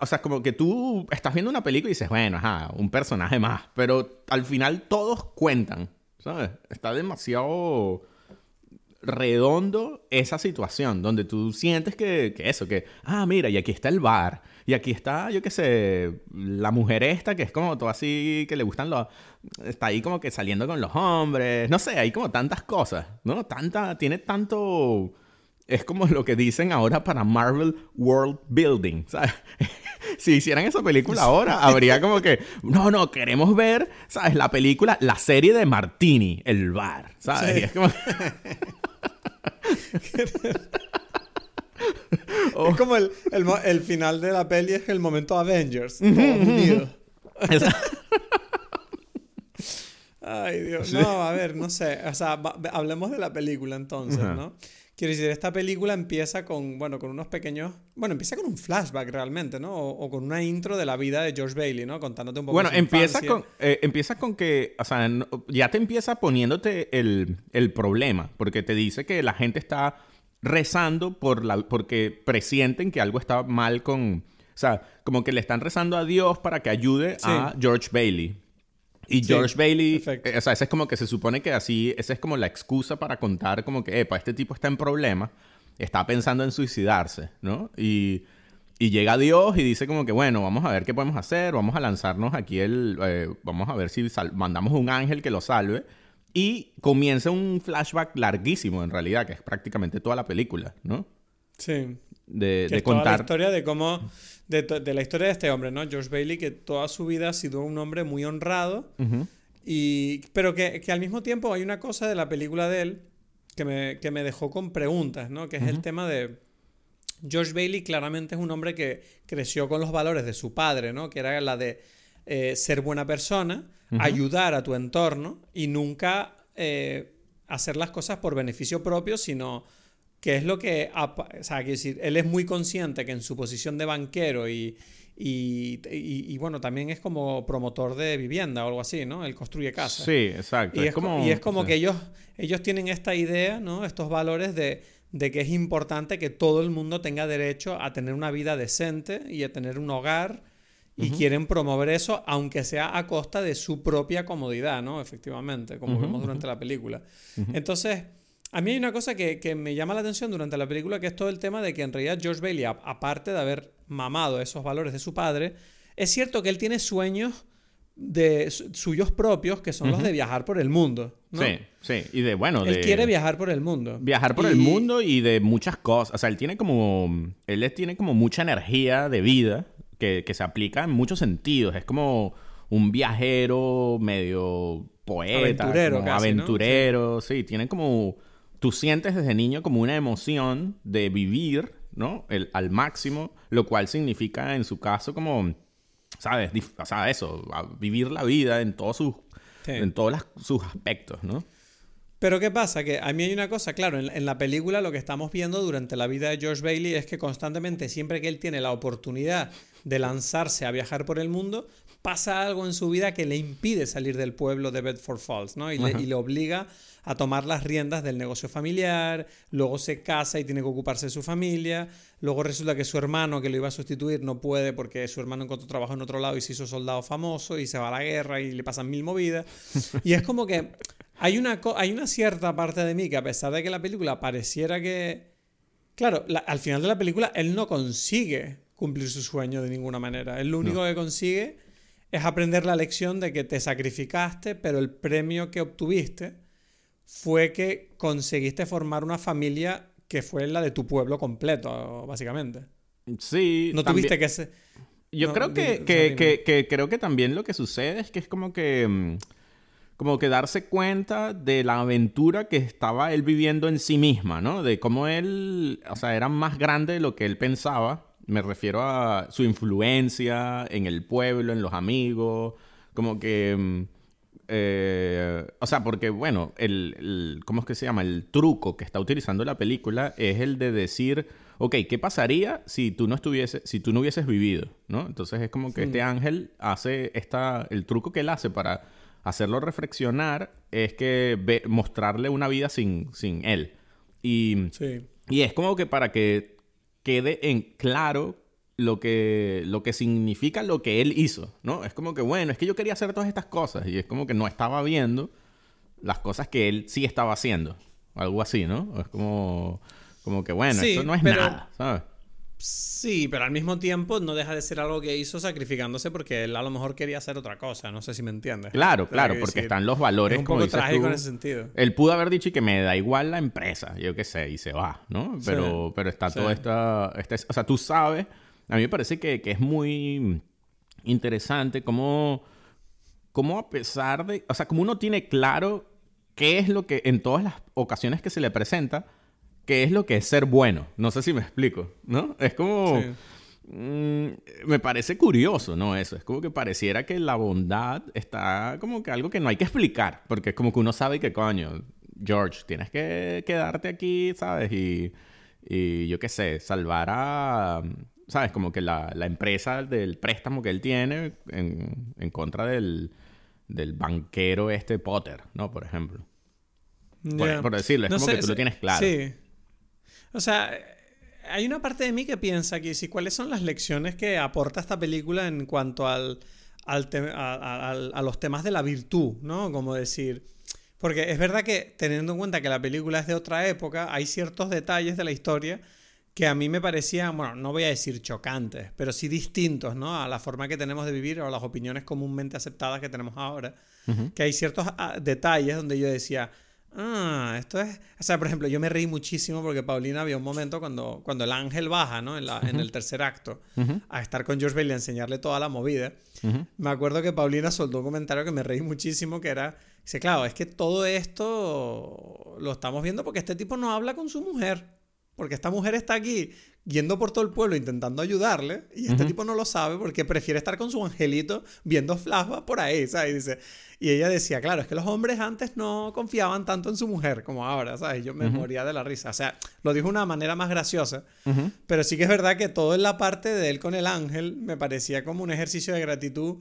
o sea, como que tú estás viendo una película y dices, bueno, ajá, un personaje más, pero al final todos cuentan, ¿sabes? Está demasiado redondo esa situación donde tú sientes que, que eso, que, ah, mira, y aquí está el bar, y aquí está, yo qué sé, la mujer esta que es como todo así, que le gustan los, está ahí como que saliendo con los hombres, no sé, hay como tantas cosas, ¿no? Tanta, tiene tanto, es como lo que dicen ahora para Marvel World Building, ¿sabes? si hicieran esa película ahora, habría como que, no, no, queremos ver, ¿sabes? La película, la serie de Martini, el bar, ¿sabes? Sí. Y es como... Oh. Es como el, el, final de la peli es el momento Avengers, todos unidos. Ay, Dios. No, a ver, no sé. O sea, hablemos de la película entonces. ¿no? Quiero decir, esta película empieza con, bueno, con unos pequeños... Bueno, empieza con un flashback realmente, ¿no? O, o con una intro de la vida de George Bailey, ¿no? Contándote un poco Bueno, empieza con, eh, empieza con que, o sea, no- ya te empieza poniéndote el, el problema, porque te dice que la gente está rezando por la, porque presienten que algo está mal con, o sea, como que le están rezando a Dios para que ayude a George Bailey. Y Sí, George Bailey, eh, o sea, ese es como que se supone que así, esa es como la excusa para contar como que, epa, este tipo está en problemas, está pensando en suicidarse, ¿no? Y, y llega Dios y dice como que, bueno, vamos a ver qué podemos hacer, vamos a lanzarnos aquí el, eh, vamos a ver si mandamos un ángel que lo salve. Y comienza un flashback larguísimo, en realidad, que es prácticamente toda la película, ¿no? Sí. De, Que de es toda la contar... historia de cómo... De, la historia de este hombre, ¿no? George Bailey, que toda su vida ha sido un hombre muy honrado. Y, pero que, que al mismo tiempo hay una cosa de la película de él que me, que me dejó con preguntas, ¿no? Que es el tema de... George Bailey claramente es un hombre que creció con los valores de su padre, ¿no? Que era la de eh, ser buena persona, ayudar a tu entorno y nunca eh, hacer las cosas por beneficio propio, sino que es lo que... O sea, quiero decir, él es muy consciente que en su posición de banquero y, y, y- y, bueno, también es como promotor de vivienda o algo así, ¿no? Él construye casas. Sí, exacto. Y es, como, y es como sí. que ellos, ellos tienen esta idea, ¿no? Estos valores de, de que es importante que todo el mundo tenga derecho a tener una vida decente y a tener un hogar. Y quieren promover eso, aunque sea a costa de su propia comodidad, ¿no? Efectivamente, como vemos durante la película. Entonces, a mí hay una cosa que, que me llama la atención durante la película, que es todo el tema de que en realidad George Bailey, a- aparte de haber mamado esos valores de su padre, es cierto que él tiene sueños de su- suyos propios, que son los de viajar por el mundo. ¿no? Sí, sí. Y de, bueno, Él de... quiere viajar por el mundo. Viajar por Y- el mundo y de muchas cosas. O sea, él tiene como. Él tiene como mucha energía de vida que, que se aplica en muchos sentidos. Es como un viajero medio poeta. Aventurero como casi, ¿no? aventurero. Sí. tiene como. Tú sientes desde niño como una emoción de vivir, ¿no? El, al máximo, lo cual significa en su caso como. ¿Sabes? Dif- O sea, eso, vivir la vida en todos sus. Sí. En todos las- sus aspectos, ¿no? Pero ¿qué pasa? Que a mí hay una cosa, claro, en, en la película lo que estamos viendo durante la vida de George Bailey es que constantemente, siempre que él tiene la oportunidad de lanzarse a viajar por el mundo, pasa algo en su vida que le impide salir del pueblo de Bedford Falls, ¿no? Y le, Ajá. y le obliga a tomar las riendas del negocio familiar, luego se casa y tiene que ocuparse de su familia, luego resulta que su hermano que lo iba a sustituir no puede porque su hermano encontró trabajo en otro lado y se hizo soldado famoso y se va a la guerra y le pasan mil movidas. Y es como que hay una, hay una cierta parte de mí que a pesar de que la película pareciera que... Claro, la- al final de la película él no consigue cumplir su sueño de ninguna manera. Él lo único que consigue es aprender la lección de que te sacrificaste, pero el premio que obtuviste fue que conseguiste formar una familia que fue la de tu pueblo completo, básicamente. Sí. No tuviste que ser... Yo No, creo que, que, que, que creo que también lo que sucede es que es como que... mm, Como que darse cuenta de la aventura que estaba él viviendo en sí misma, ¿no? De cómo él, o sea, era más grande de lo que él pensaba. Me refiero a su influencia en el pueblo, en los amigos, como que... mm, eh, o sea, porque, bueno, el, el- ¿cómo es que se llama? El truco que está utilizando la película es el de decir, ok, ¿qué pasaría si tú no estuviese, si tú no hubieses vivido? ¿No? Entonces es como que este ángel hace esta, el truco que él hace para hacerlo reflexionar es que ve- mostrarle una vida sin, sin él. Y, Sí. y es como que para que quede en claro lo que, lo que significa lo que él hizo, ¿no? Es como que, bueno, es que yo quería hacer todas estas cosas y es como que no estaba viendo las cosas que él sí estaba haciendo. Algo así, ¿no? Es como, como que, bueno, Sí, eso no es pero- nada, ¿sabes? Sí, pero al mismo tiempo no deja de ser algo que hizo sacrificándose porque él a lo mejor quería hacer otra cosa. No sé si me entiendes. Claro, claro, porque están los valores Es un como poco dices trágico tú. en ese sentido. Él pudo haber dicho y que me da igual la empresa, yo qué sé, y se va, ¿no? Pero, pero está sí. toda esta, esta- O sea, tú sabes, a mí me parece que, que es muy interesante cómo, cómo a pesar de... O sea, como uno tiene claro qué es lo que en todas las ocasiones que se le presenta, qué es lo que es ser bueno. No sé si me explico, ¿no? Es como... Sí. Mm, me parece curioso, ¿no? Eso. Es como que pareciera que la bondad está como que algo que no hay que explicar. Porque es como que uno sabe que, coño, George, tienes que quedarte aquí, ¿sabes? Y, y yo qué sé, salvar a, ¿sabes? Como que la, la empresa del préstamo que él tiene en, en contra del, del banquero este Potter, ¿no? Por ejemplo. Por decirlo, es como que tú lo tienes claro. Sí. O sea, hay una parte de mí que piensa que si cuáles son las lecciones que aporta esta película en cuanto al, al a, a los temas de la virtud, ¿no? Como decir. Porque es verdad que teniendo en cuenta que la película es de otra época, hay ciertos detalles de la historia que a mí me parecían, bueno, no voy a decir chocantes, pero sí distintos, ¿no? A la forma que tenemos de vivir o a las opiniones comúnmente aceptadas que tenemos ahora. Que hay ciertos ah, detalles donde yo decía, ah, esto es... O sea, por ejemplo, yo me reí muchísimo porque Paulina había un momento cuando, cuando el ángel baja, ¿no? En, la- en el tercer acto, a estar con George Bailey a enseñarle toda la movida. Me acuerdo que Paulina soltó un comentario que me reí muchísimo, que era, dice, claro, es que todo esto lo estamos viendo porque este tipo no habla con su mujer. Porque esta mujer está aquí yendo por todo el pueblo intentando ayudarle y este tipo no lo sabe porque prefiere estar con su angelito viendo flashbacks por ahí, ¿sabes? Y, dice, y ella decía, claro, es que los hombres antes no confiaban tanto en su mujer como ahora, ¿sabes? Yo me moría de la risa. O sea, lo dijo de una manera más graciosa, pero sí que es verdad que todo en la parte de él con el ángel me parecía como un ejercicio de gratitud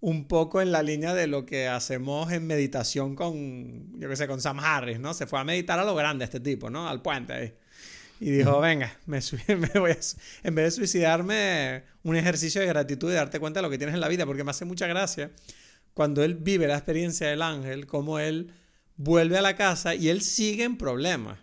un poco en la línea de lo que hacemos en meditación con, yo qué sé, con Sam Harris, ¿no? Se fue a meditar a lo grande este tipo, ¿no? Al puente ahí. Y dijo, venga, me, voy a en vez de suicidarme, un ejercicio de gratitud y darte cuenta de lo que tienes en la vida, porque me hace mucha gracia cuando él vive la experiencia del ángel, como él vuelve a la casa y él sigue en problemas.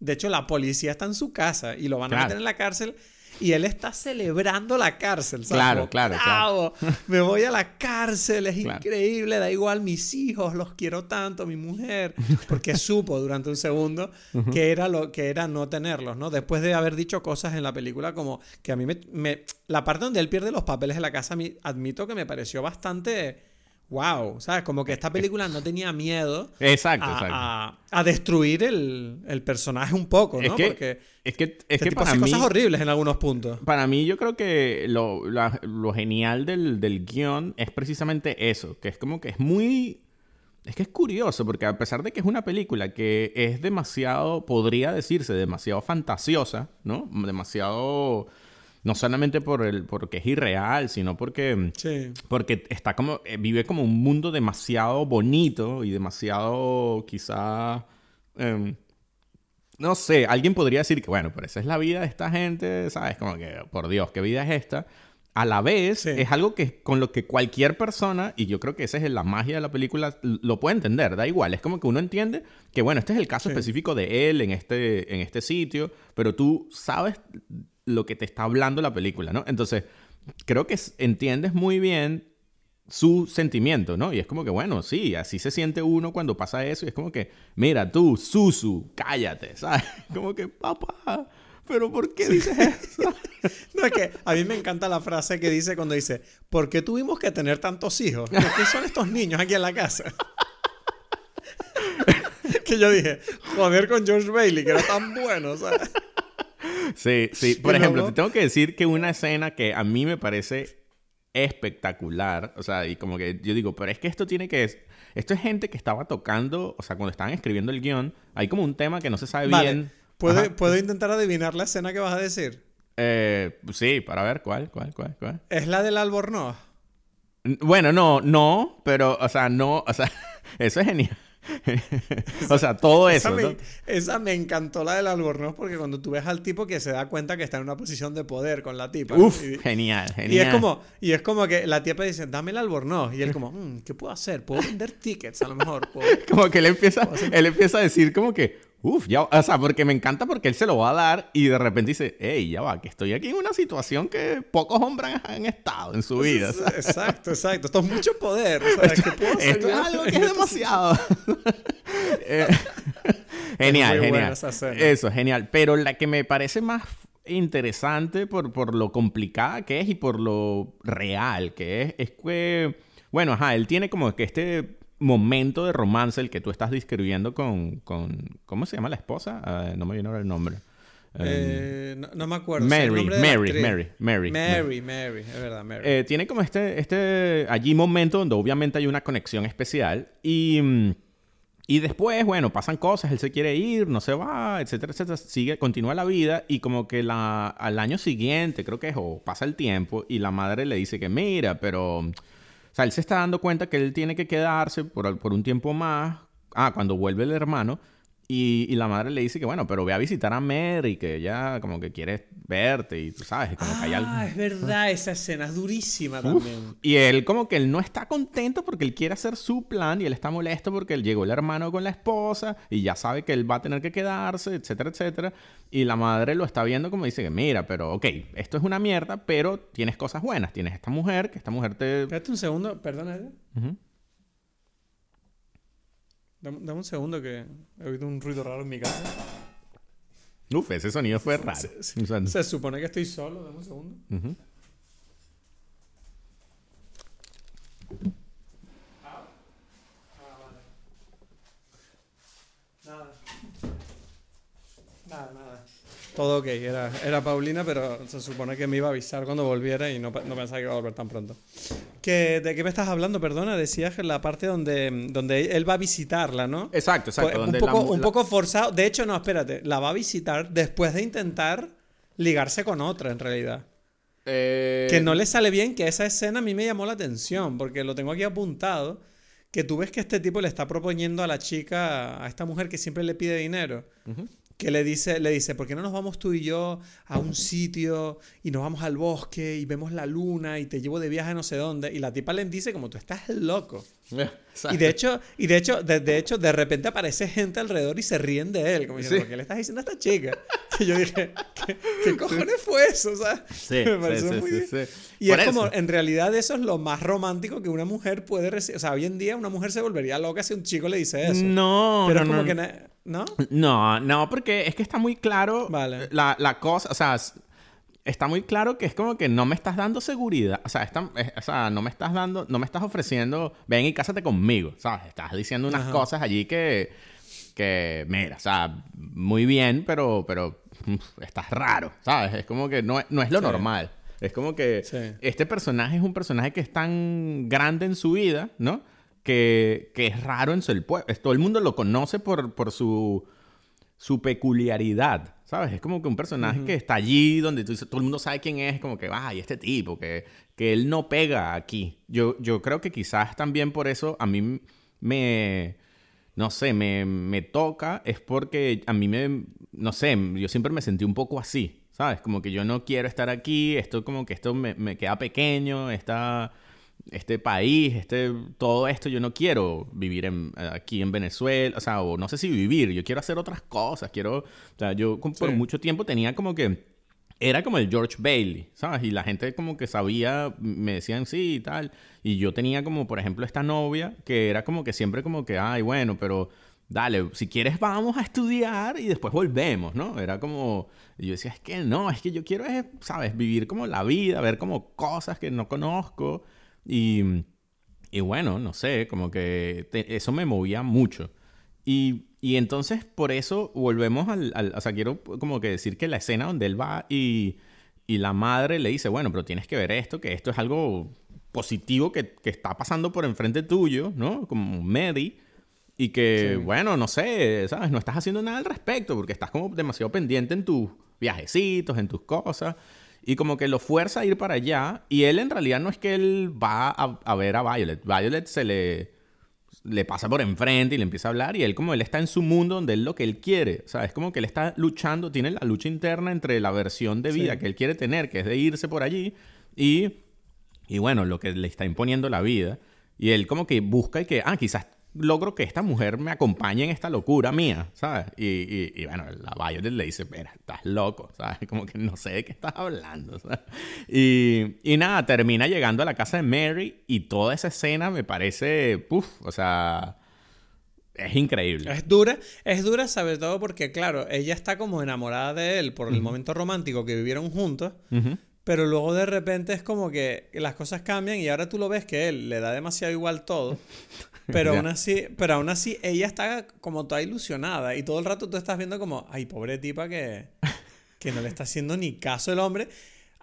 De hecho, la policía está en su casa y lo van a Claro. meter en la cárcel y él está celebrando la cárcel. ¿sabes? Claro, claro, claro. "Bravo, Me voy a la cárcel, es Claro. increíble, da igual mis hijos, los quiero tanto, mi mujer, porque supo durante un segundo que era lo que era no tenerlos, ¿no? Después de haber dicho cosas en la película como que a mí me, me- la parte donde él pierde los papeles de la casa, a mí admito que me pareció bastante wow, ¿sabes? Como que esta película no tenía miedo Exacto, a, exacto. a- a destruir el, el personaje un poco, ¿no? Es que, Porque es que, es este que tipo para hace mí... cosas horribles en algunos puntos. Para mí, yo creo que lo, la- lo genial del, del guion es precisamente eso, que es como que es muy... Es que es curioso, porque a pesar de que es una película que es demasiado, podría decirse, demasiado fantasiosa, ¿no? Demasiado... No solamente por el, porque es irreal, sino porque... Sí. Porque está como, eh, vive como un mundo demasiado bonito y demasiado quizá, em, no sé, alguien podría decir que, bueno, pero esa es la vida de esta gente, ¿sabes? Como que, por Dios, ¿qué vida es esta? A la vez, Sí. es algo que con lo que cualquier persona, y yo creo que esa es la magia de la película, lo puede entender, da igual. Es como que uno entiende que, bueno, este es el caso Sí. específico de él en este, en este sitio, pero tú sabes lo que te está hablando la película, ¿no? Entonces, creo que entiendes muy bien su sentimiento, ¿no? Y es como que, bueno, sí, así se siente uno cuando pasa eso. Y es como que, mira, tú, Susu, cállate, ¿sabes? Como que, papá, pero ¿por qué dices eso? no, es que a mí me encanta la frase que dice cuando dice, ¿por qué tuvimos que tener tantos hijos? ¿Qué son estos niños aquí en la casa? que yo dije, joder con George Bailey, que era tan bueno, ¿sabes? Sí, sí. Por ejemplo, te tengo que decir que una escena que a mí me parece espectacular, o sea, y como que yo digo, pero es que esto tiene que... Esto es gente que estaba tocando, o sea, cuando estaban escribiendo el guion, hay como un tema que no se sabe bien. ¿Puedo, ¿Puedo intentar adivinar la escena que vas a decir? Eh, sí, para ver, ¿cuál, cuál, cuál, cuál? ¿Es la del Albornoz? Bueno, no, no, pero, o sea, no, o sea, eso es genial. o sea, todo eso. Esa me, encantó la del albornoz porque cuando tú ves al tipo que se da cuenta que está en una posición de poder con la tipa. Uf, genial, genial. Y es, como, y es como que la tipa dice, dame el albornoz. Y él como, mm, ¿qué puedo hacer? ¿Puedo vender tickets a lo mejor? como que él empieza, él empieza a decir como que, Uf, ya, o sea, porque me encanta porque él se lo va a dar y de repente dice, hey, ya va, que estoy aquí en una situación que pocos hombres han estado en su vida. Exacto, exacto. Esto es mucho poder. esto, es algo que es demasiado. Eh, genial, genial. Eso, genial. Pero la que me parece más interesante por, por lo complicada que es y por lo real que es, es que, bueno, ajá, él tiene como que este momento de romance el que tú estás describiendo con, con ¿cómo se llama la esposa? Ah, no me viene ahora el nombre. Eh, no, me acuerdo. Mary, Mary, Mary, Mary, Mary, Mary, es verdad, Mary. Eh, tiene como este, este allí momento donde obviamente hay una conexión especial y, mm, y después, bueno, pasan cosas, él se quiere ir, no se va, etcétera, etcétera, sigue, continúa la vida y como que la, al año siguiente, creo que es, o pasa el tiempo y la madre le dice que mira, pero sea, él se está dando cuenta que él tiene que quedarse por, por un tiempo más. Ah, cuando vuelve el hermano. Y, la madre le dice que, bueno, pero ve a visitar a Mary, que ella como que quiere verte y tú sabes, como que hay algo... Ah, es verdad, esa escena es durísima también. Y él como que él no está contento porque él quiere hacer su plan y él está molesto porque él llegó el hermano con la esposa y ya sabe que él va a tener que quedarse, etcétera, etcétera. Y la madre lo está viendo como dice que, mira, pero ok, esto es una mierda, pero tienes cosas buenas. Tienes esta mujer, que esta mujer te... Espérate un segundo, perdona. Dame, un segundo que he oído un ruido raro en mi casa. Uf, ese sonido fue raro. Se, supone que estoy solo, dame un segundo. ah, vale. Nada. Nada, nada. Todo ok, era, era Paulina, pero se supone que me iba a avisar cuando volviera y no, no pensaba que iba a volver tan pronto. ¿Que, ¿De qué me estás hablando? Perdona, decías que la parte donde, donde él va a visitarla, ¿no? Exacto, exacto. Pues, un, poco, un poco forzado. De hecho, no, espérate. La va a visitar después de intentar ligarse con otra, en realidad. Eh, que no le sale bien, que esa escena a mí me llamó la atención, porque lo tengo aquí apuntado, que tú ves que este tipo le está proponiendo a la chica, a esta mujer que siempre le pide dinero que le dice, le dice, ¿por qué no nos vamos tú y yo a un sitio y nos vamos al bosque y vemos la luna y te llevo de viaje a no sé dónde? Y la tipa le dice como tú estás loco. y de hecho, y de hecho, de, hecho, de repente aparece gente alrededor y se ríen de él, como diciendo, ¿qué le estás diciendo a esta chica? Y yo dije, ¿qué, cojones fue eso? O sea, me pareció muy bien. Y es como, en realidad eso es lo más romántico que una mujer puede recibir. O sea, hoy en día una mujer se volvería loca si un chico le dice eso. No, Pero no, como no. que... ¿No? No, no, porque es que está muy claro vale. la, la cosa, o sea, está muy claro que es como que no me estás dando seguridad. O sea, está, o sea, no me estás dando, no me estás ofreciendo, ven y cásate conmigo. ¿Sabes? Estás diciendo unas cosas allí que, que, mira, o sea, muy bien, pero, pero estás raro. ¿Sabes? Es como que no, no es lo normal. Es como que este personaje es un personaje que es tan grande en su vida, ¿no? Que, que es raro en su pueblo. Todo el mundo lo conoce por, por su, su peculiaridad. ¿Sabes? Es como que un personaje que está allí, donde todo el mundo sabe quién es, como que, ay, este tipo, que, que él no pega aquí. Yo, yo creo que quizás también por eso a mí me, no sé, me, me toca, es porque a mí me, no sé, yo siempre me sentí un poco así, ¿sabes? Como que yo no quiero estar aquí, esto como que esto me, me queda pequeño, está este país, este, todo esto, yo no quiero vivir en, aquí en Venezuela, o sea, o no sé si vivir, yo quiero hacer otras cosas, quiero, o sea, yo por mucho tiempo tenía como que era como el George Bailey, ¿sabes? Y la gente como que sabía, me decían sí y tal. Y yo tenía como, por ejemplo, esta novia que era como que siempre como que, ay, bueno, pero dale, si quieres vamos a estudiar y después volvemos, ¿no? Era como, yo decía, es que no, es que yo quiero, ¿sabes? Vivir como la vida, ver como cosas que no conozco. Y, y bueno, no sé, como que eso me movía mucho. Y, y, entonces por eso volvemos al, al, O sea, quiero como que decir que la escena donde él va y, y la madre le dice, bueno, pero tienes que ver esto, que esto es algo positivo que, que está pasando por enfrente tuyo, ¿no? Como Mary. Y que, bueno, no sé, ¿sabes? No estás haciendo nada al respecto porque estás como demasiado pendiente en tus viajecitos, en tus cosas. Y como que lo fuerza a ir para allá. Y él en realidad no es que él va a, a ver a Violet. Violet se le le pasa por enfrente y le empieza a hablar y él como él está en su mundo donde él lo que él quiere, o sea, es como que él está luchando, tiene la lucha interna entre la versión de vida que él quiere tener, que es de irse por allí, y, y bueno, lo que le está imponiendo la vida. Y él como que busca y que, ah, quizás logro que esta mujer me acompañe en esta locura mía, ¿sabes? Y, y, bueno, la Violet le dice, espera, estás loco, ¿sabes? Como que no sé de qué estás hablando, ¿sabes? Y, y nada, termina llegando a la casa de Mary y toda esa escena me parece, puff, o sea... Es increíble. Es dura, es dura sobre todo porque, claro, ella está como enamorada de él por el momento romántico que vivieron juntos, pero luego de repente es como que las cosas cambian y ahora tú lo ves que él le da demasiado igual todo. Pero aún así, pero aún así ella está como toda ilusionada y todo el rato tú estás viendo como, ay, pobre tipa que, que no le está haciendo ni caso el hombre.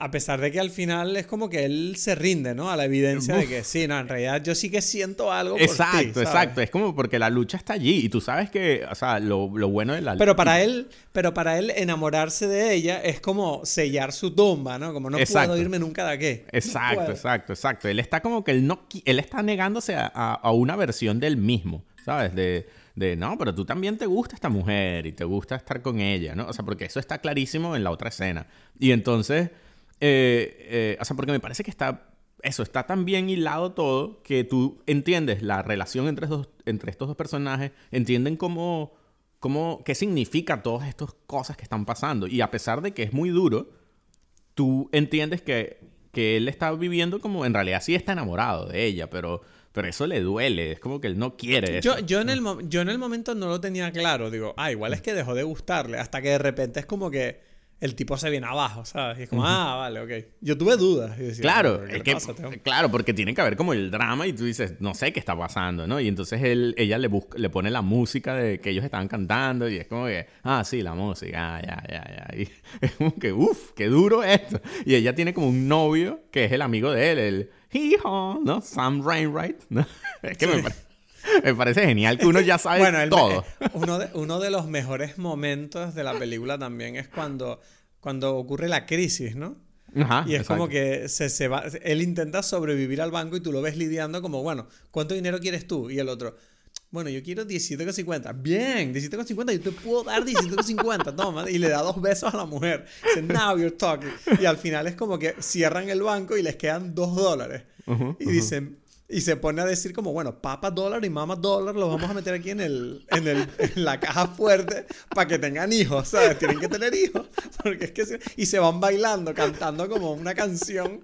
A pesar de que al final es como que él se rinde, ¿no? A la evidencia de que sí, no, en realidad yo sí que siento algo. Por exacto, exacto. Es como porque la lucha está allí y tú sabes que, o sea, lo, bueno de la Pero para él, pero para él enamorarse de ella es como sellar su tumba, ¿no? Como no puedo irme nunca de aquí. Exacto, exacto, exacto. Él está como que él no, él está negándose a, a, una versión del mismo, ¿sabes? De, de, no, pero tú también te gusta esta mujer y te gusta estar con ella, ¿no? O sea, porque eso está clarísimo en la otra escena. Y entonces eh, eh, o sea, porque me parece que está, eso, está tan bien hilado todo que tú entiendes la relación entre, estos, dos personajes, entienden cómo, cómo, qué significa todas estas cosas que están pasando. Y a pesar de que es muy duro, tú entiendes que, que él está viviendo como, en realidad sí está enamorado de ella, pero... Pero eso le duele, es como que él no quiere eso. Yo, yo, en el, yo en el momento no lo tenía claro, digo, ah, igual es que dejó de gustarle, hasta que de repente es como que el tipo se viene abajo, ¿sabes? Y es como, ah, vale, ok. Yo tuve dudas. claro, es que, claro, porque tiene que haber como el drama y tú dices, no sé qué está pasando, ¿no? Y entonces él, ella le, busca, le pone la música de que ellos estaban cantando y es como que, ah, sí, la música, ah, ya, ya, ya. Y es como que, uff, qué duro esto. Y ella tiene como un novio que es el amigo de él, el hee-haw, ¿no? Sam Rainwright, ¿no? Es que me parece me parece genial que uno ya sabe bueno, todo. uno, de, uno de los mejores momentos de la película también es cuando, cuando ocurre la crisis, ¿no? Ajá, y es como que se, se va, él intenta sobrevivir al banco y tú lo ves lidiando como, bueno, ¿cuánto dinero quieres tú? Y el otro, bueno, yo quiero 17,50. Bien, 17,50, yo te puedo dar 17,50, toma. Y le da dos besos a la mujer. Dice, now you're talking. Y al final es como que cierran el banco y les quedan dos dólares. y dicen, y se pone a decir como, bueno, papa dólar y mamá dólar los vamos a meter aquí en, el, en, el, en la caja fuerte para que tengan hijos, ¿sabes? Tienen que tener hijos. Porque es que y se van bailando, cantando como una canción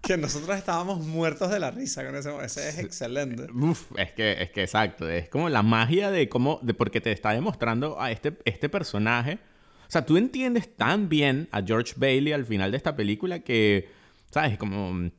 que nosotros estábamos muertos de la risa con ese. Ese es excelente. Uf, es que, es que exacto. Es como la magia de cómo, de porque te está demostrando a este, este personaje. O sea, tú entiendes tan bien a George Bailey al final de esta película que, ¿sabes? Como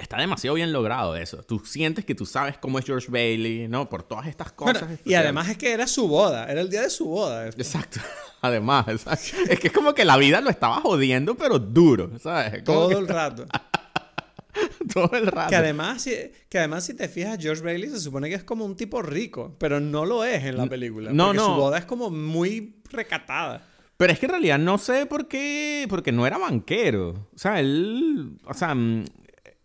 está demasiado bien logrado eso. Tú sientes que tú sabes cómo es George Bailey, ¿no? Por todas estas cosas. y además es que era su boda, era el día de su boda. Exacto. Además, es que es como que la vida lo estaba jodiendo, pero duro, ¿sabes? Todo el rato. Todo el rato. Que además, si, que además, si te fijas, George Bailey se supone que es como un tipo rico, pero no lo es en la película. No, no. Su boda es como muy recatada. Pero es que en realidad no sé por qué. Porque no era banquero. O sea, él. O sea,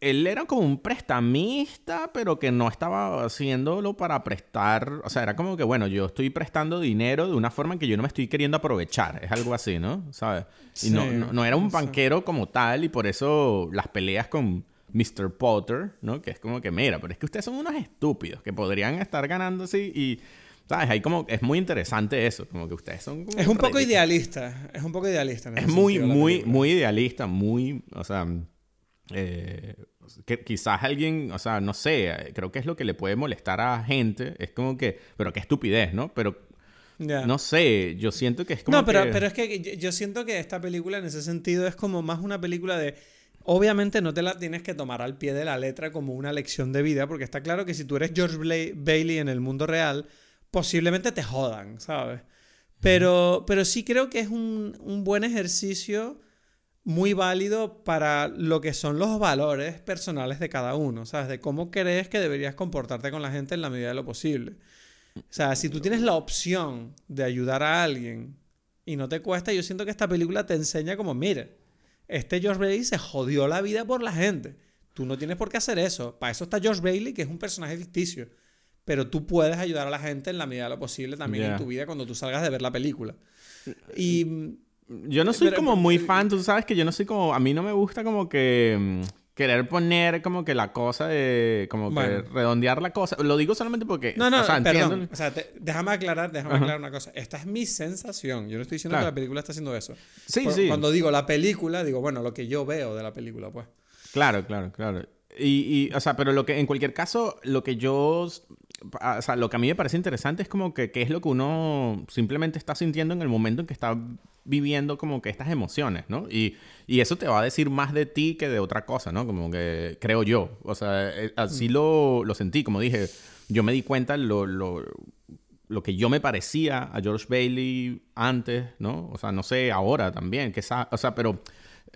él era como un prestamista, pero que no estaba haciéndolo para prestar. O sea, era como que, bueno, yo estoy prestando dinero de una forma en que yo no me estoy queriendo aprovechar. Es algo así, ¿no? ¿Sabes? Y no, no, era un banquero como tal, y por eso las peleas con Mr. Potter, ¿no? Que es como que, mira, pero es que ustedes son unos estúpidos que podrían estar ganando así y. ¿Sabes? Hay como, es muy interesante eso, como que ustedes son... es un poco idealista, es un poco idealista. es muy, muy, muy idealista, muy, o sea, eh, que quizás alguien, o sea, no sé, creo que es lo que le puede molestar a gente, es como que, pero qué estupidez, ¿no? Pero no sé, yo siento que es como. No, pero, pero es que yo siento que esta película en ese sentido es como más una película de. Obviamente no te la tienes que tomar al pie de la letra como una lección de vida, porque está claro que si tú eres George Bailey en el mundo real, posiblemente te jodan, ¿sabes? Pero, pero sí creo que es un, un buen ejercicio muy válido para lo que son los valores personales de cada uno, ¿sabes? De cómo crees que deberías comportarte con la gente en la medida de lo posible. O sea, si tú tienes la opción de ayudar a alguien y no te cuesta, yo siento que esta película te enseña como, mire, este George Bailey se jodió la vida por la gente. Tú no tienes por qué hacer eso. Para eso está George Bailey, que es un personaje ficticio. Pero tú puedes ayudar a la gente en la medida de lo posible también en tu vida cuando tú salgas de ver la película. Y... Yo no soy como muy fan, tú sabes que yo no soy como... A mí no me gusta como que mm, querer poner como que la cosa de como que redondear la cosa. Lo digo solamente porque no no o sea, perdón. o sea déjame aclarar déjame aclarar una cosa. Esta es mi sensación. Yo no estoy diciendo que la película está haciendo eso. Sí sí. cuando digo la película digo bueno lo que yo veo de la película pues. Claro claro claro y, y o sea pero lo que en cualquier caso lo que yo o sea, lo que a mí me parece interesante es como que qué es lo que uno simplemente está sintiendo en el momento en que está viviendo como que estas emociones, ¿no? Y, y eso te va a decir más de ti que de otra cosa, ¿no? Como que creo yo. O sea, eh, así mm. lo, lo sentí, como dije, yo me di cuenta lo, lo, lo que yo me parecía a George Bailey antes, ¿no? O sea, no sé, ahora también, que o sea, pero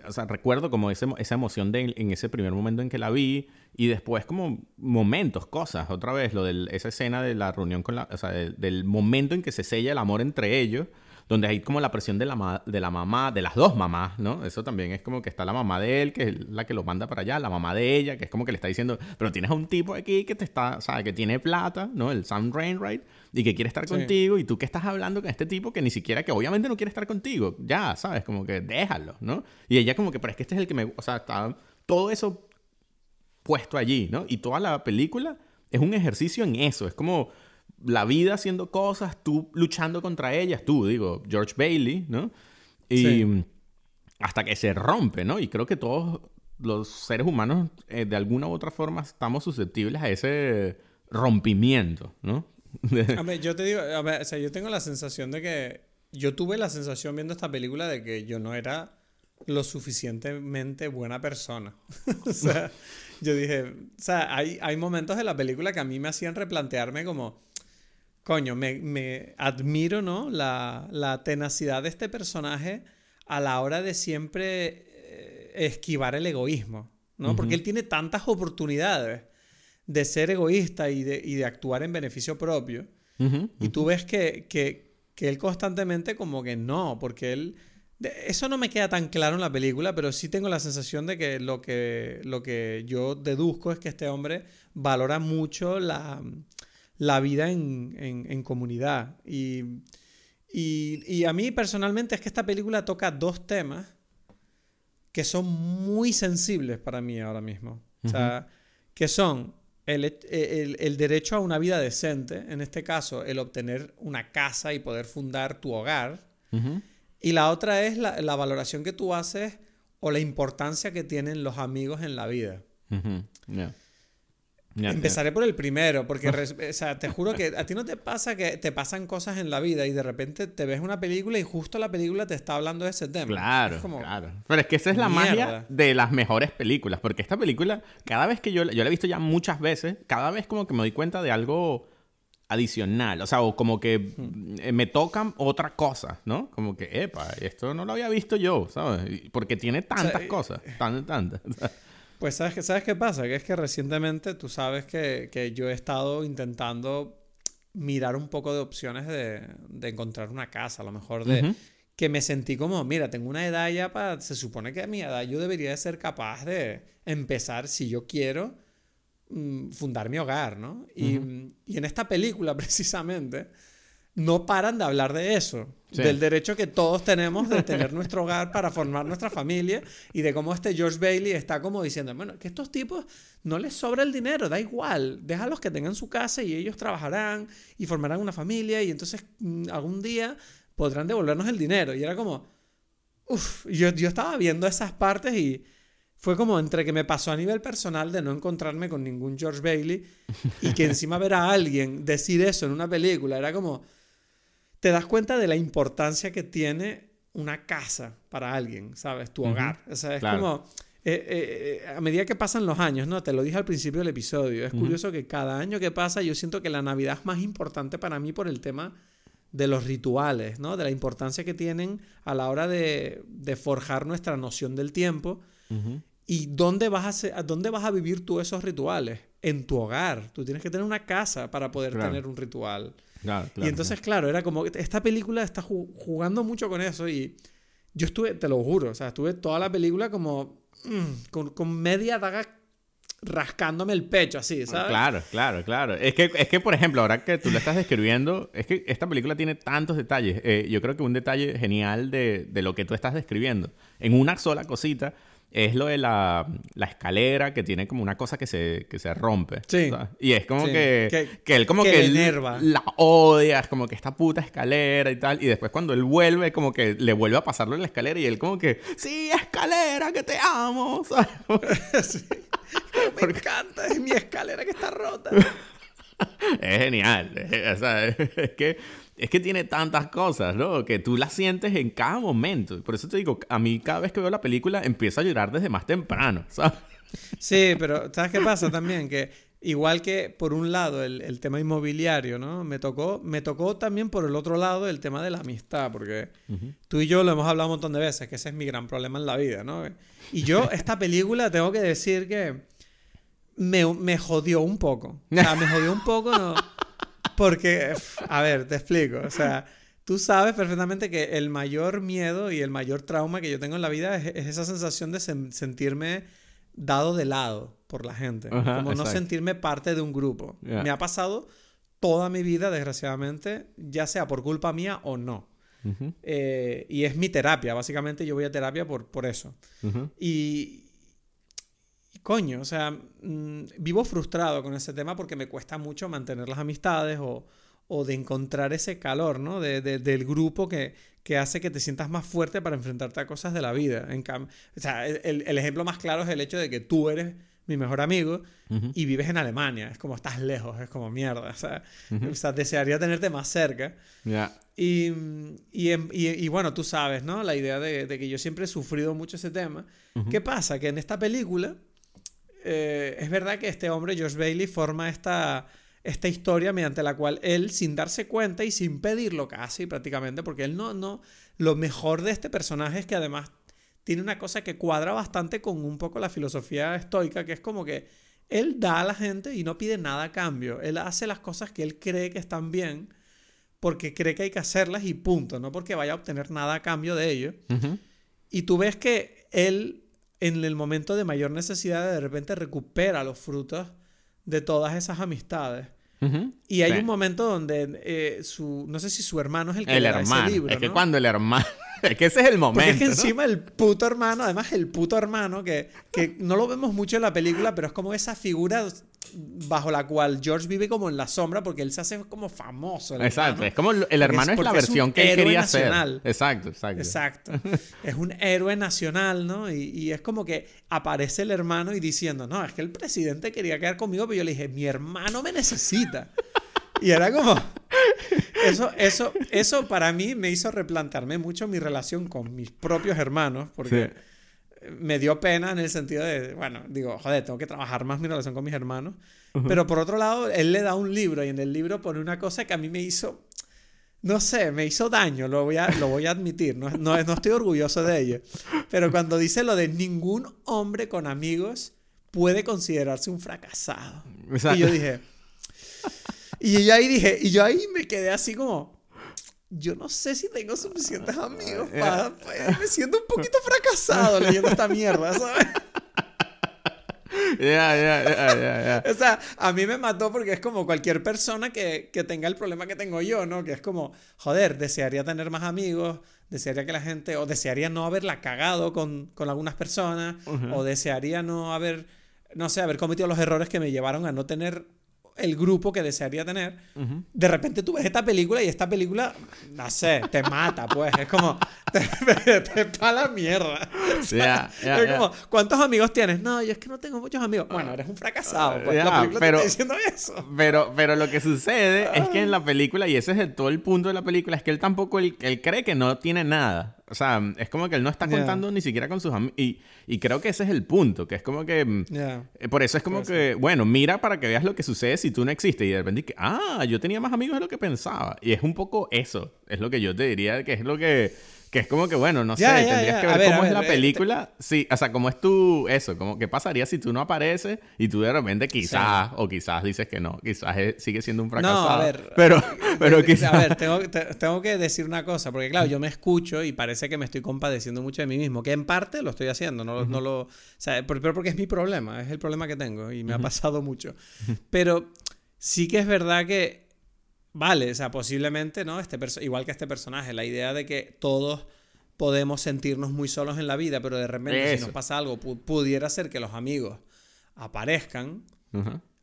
o sea, recuerdo como ese, esa emoción de, en ese primer momento en que la vi y después como momentos, cosas, otra vez, lo de esa escena de la reunión con la, o sea, del momento en que se sella el amor entre ellos donde hay como la presión de la, de la mamá, de las dos mamás, ¿no? Eso también es como que está la mamá de él, que es la que lo manda para allá, la mamá de ella, que es como que le está diciendo, pero tienes a un tipo aquí que te está, ¿sabes? Que tiene plata, ¿no? El Sam Rainwright, y que quiere estar contigo, y tú que estás hablando con este tipo que ni siquiera, que obviamente no quiere estar contigo, ya, ¿sabes? Como que déjalo, ¿no? Y ella como que, pero es que este es el que me, o sea, está todo eso puesto allí, ¿no? Y toda la película es un ejercicio en eso, es como la vida haciendo cosas, tú luchando contra ellas, tú, digo, George Bailey, ¿no? Y hasta que se rompe, ¿no? Y creo que todos los seres humanos, eh, de alguna u otra forma, estamos susceptibles a ese rompimiento, ¿no? a ver, yo te digo, a ver, o sea, yo tengo la sensación de que, yo tuve la sensación viendo esta película de que yo no era lo suficientemente buena persona. o sea, yo dije, o sea, hay, hay momentos de la película que a mí me hacían replantearme como, coño, me, admiro, ¿no? La, tenacidad de este personaje a la hora de siempre eh, esquivar el egoísmo, ¿no? Porque él tiene tantas oportunidades de ser egoísta y de, actuar en beneficio propio. y tú ves que, que, él constantemente como que no, porque él... Eso no me queda tan claro en la película, pero sí tengo la sensación de que lo que, lo que yo deduzco es que este hombre valora mucho la, la vida en, comunidad. Y, y, a mí personalmente es que esta película toca dos temas que son muy sensibles para mí ahora mismo. O sea, que son el, el, derecho a una vida decente, en este caso, el obtener una casa y poder fundar tu hogar. Y la otra es la, la, valoración que tú haces o la importancia que tienen los amigos en la vida. Empezaré por el primero, porque o sea, te juro que a ti no te pasa que te pasan cosas en la vida y de repente te ves una película y justo la película te está hablando de ese tema. Claro, claro. Pero es que esa es la magia de las mejores películas, porque esta película, cada vez que yo, yo la he visto ya muchas veces, cada vez como que me doy cuenta de algo adicional, o sea, o como que eh, me tocan otra cosa, ¿no? Como que, epa, esto no lo había visto yo, ¿sabes? Porque tiene tantas cosas, tantas, tantas. Pues ¿sabes qué, ¿sabes qué pasa? Que es que recientemente tú sabes que, que yo he estado intentando mirar un poco de opciones de, de encontrar una casa, a lo mejor de... Que me sentí como, mira, tengo una edad ya para... Se supone que a mi edad yo debería de ser capaz de empezar, si yo quiero, mm, fundar mi hogar, ¿no? Y, y en esta película, precisamente, no paran de hablar de eso. Del derecho que todos tenemos de tener nuestro hogar para formar nuestra familia y de cómo este George Bailey está como diciendo, bueno, que estos tipos no les sobra el dinero, da igual, déjalos que tengan su casa y ellos trabajarán y formarán una familia y entonces mm, algún día podrán devolvernos el dinero. Y era como, uff, yo, yo estaba viendo esas partes y fue como entre que me pasó a nivel personal de no encontrarme con ningún George Bailey y que encima ver a alguien decir eso en una película, era como te das cuenta de la importancia que tiene una casa para alguien, ¿sabes? Tu hogar. O sea, es como... Eh, eh, eh, a medida que pasan los años, ¿no? Te lo dije al principio del episodio. Es curioso que cada año que pasa yo siento que la Navidad es más importante para mí por el tema de los rituales, ¿no? De la importancia que tienen a la hora de, forjar nuestra noción del tiempo. ¿Y dónde vas, a, dónde vas a vivir tú esos rituales? En tu hogar. Tú tienes que tener una casa para poder tener un ritual y entonces, claro. era como, esta película está jugando mucho con eso y yo estuve, te lo juro, o sea, estuve toda la película como mm, con, media daga rascándome el pecho así, ¿sabes? Claro, claro, claro. Es que, es que, por ejemplo, ahora que tú lo estás describiendo, es que esta película tiene tantos detalles. Eh, yo creo que un detalle genial de, de, lo que tú estás describiendo, en una sola cosita, es lo de la, escalera que tiene como una cosa que se, que se rompe. Sí. Y es como que, que, él como que, la odia, es como que esta puta escalera y tal. Y después cuando él vuelve, como que le vuelve a pasarlo en la escalera y él como que, sí, escalera, que te amo. sí. Me encanta, es mi escalera que está rota. es genial. o sea, es que es que tiene tantas cosas, ¿no? Que tú las sientes en cada momento. Por eso te digo, a mí cada vez que veo la película empiezo a llorar desde más temprano, ¿sabes? Sí, pero ¿sabes qué pasa también? Que igual que por un lado el, tema inmobiliario, ¿no? Me tocó, me tocó también por el otro lado el tema de la amistad, porque tú y yo lo hemos hablado un montón de veces, que ese es mi gran problema en la vida, ¿no? Y yo esta película tengo que decir que me, me jodió un poco. O sea, me jodió un poco, ¿no? Porque, a ver, te explico. O sea, tú sabes perfectamente que el mayor miedo y el mayor trauma que yo tengo en la vida es, esa sensación de sentirme dado de lado por la gente. como no sentirme parte de un grupo. Me ha pasado toda mi vida, desgraciadamente, ya sea por culpa mía o no. Eh, y es mi terapia, básicamente yo voy a terapia por, por eso. Y, coño, o sea, mm, vivo frustrado con ese tema porque me cuesta mucho mantener las amistades o, de encontrar ese calor, ¿no? De, del grupo que, que, hace que te sientas más fuerte para enfrentarte a cosas de la vida. En o sea, el, el, ejemplo más claro es el hecho de que tú eres mi mejor amigo y vives en Alemania. Es como estás lejos, es como mierda. O sea, o sea desearía tenerte más cerca. Y, y, y, bueno, tú sabes, ¿no? La idea de, que yo siempre he sufrido mucho ese tema. ¿Qué pasa? Que en esta película eh, es verdad que este hombre, Josh Bailey, forma esta, esta historia mediante la cual él, sin darse cuenta y sin pedirlo casi prácticamente, porque él no, no, lo mejor de este personaje es que además tiene una cosa que cuadra bastante con un poco la filosofía estoica, que es como que él da a la gente y no pide nada a cambio, él hace las cosas que él cree que están bien, porque cree que hay que hacerlas y punto, no porque vaya a obtener nada a cambio de ello. Y tú ves que él en el momento de mayor necesidad de repente recupera los frutos de todas esas amistades. Y hay un momento donde eh, su, no sé si su hermano es el que el le hermano. ese libro. Es que cuando el hermano, es que ese es el momento. es que encima el puto hermano, además el puto hermano, que, que no lo vemos mucho en la película, pero es como esa figura bajo la cual George vive como en la sombra porque él se hace como famoso. Exacto, es como el, hermano es, la versión que él quería nacional. ser. Exacto, exacto. Exacto. es un héroe nacional, ¿no? Y, es como que aparece el hermano y diciendo, no, es que el presidente quería quedar conmigo, pero yo le dije, mi hermano me necesita. Y era como... Eso, eso, eso para mí me hizo replantearme mucho mi relación con mis propios hermanos, porque me dio pena en el sentido de, bueno, digo, joder, tengo que trabajar más mi relación con mis hermanos. Pero por otro lado, él le da un libro y en el libro pone una cosa que a mí me hizo, no sé, me hizo daño, lo voy a, lo voy a admitir, no, no, estoy orgulloso de ello. Pero cuando dice lo de ningún hombre con amigos puede considerarse un fracasado. Y yo dije, y yo ahí dije, y yo ahí me quedé así como, yo no sé si tengo suficientes amigos eh, para... Me siento un poquito fracasado leyendo esta mierda, ¿sabes? Ya, ya, ya, ya, ya. O sea, a mí me mató porque es como cualquier persona que, que tenga el problema que tengo yo, ¿no? Que es como, joder, desearía tener más amigos, desearía que la gente, o desearía no haberla cagado con, con algunas personas, o desearía no haber, no sé, haber cometido los errores que me llevaron a no tener el grupo que desearía tener. De repente tú ves esta película y esta película, no sé, te mata, pues. Es como, te, te pa la mierda. Ya, ya, es como, ¿cuántos amigos tienes? No, yo es que no tengo muchos amigos. Bueno, eres un fracasado. Pues. La película pero- te está diciendo eso. Pero, pero lo que sucede es que en la película, y ese es el- todo el punto de la película, es que él tampoco, él, él cree que no tiene nada. O sea, es como que él no está contando ni siquiera con sus amigos. Y, y creo que ese es el punto, que es como que... mm, eh, Por eso es como que, bueno, mira para que veas lo que sucede si tú no existes. Y de repente, que, ah, yo tenía más amigos de lo que pensaba. Y es un poco eso. Es lo que yo te diría, que es lo que... Que es como que, bueno, no Ya, sé, ya, tendrías ya. que ver, ver, cómo es la eh, película. Sí, o sea, cómo es tu... Eso, como qué pasaría si tú no apareces y tú de repente quizás, o quizás dices que no, quizás eh, sigue siendo un fracasado. No, a ver. Pero, pero quizás... A ver, tengo, te- tengo que decir una cosa, porque claro, yo me escucho y parece que me estoy compadeciendo mucho de mí mismo, que en parte lo estoy haciendo, no, no lo... O sea, por- pero porque es mi problema, es el problema que tengo y me ha pasado mucho. Pero sí que es verdad que, vale, o sea, posiblemente, ¿no? Este igual que este personaje, la idea de que todos podemos sentirnos muy solos en la vida, pero de repente si nos pasa algo, pu- pudiera ser que los amigos aparezcan.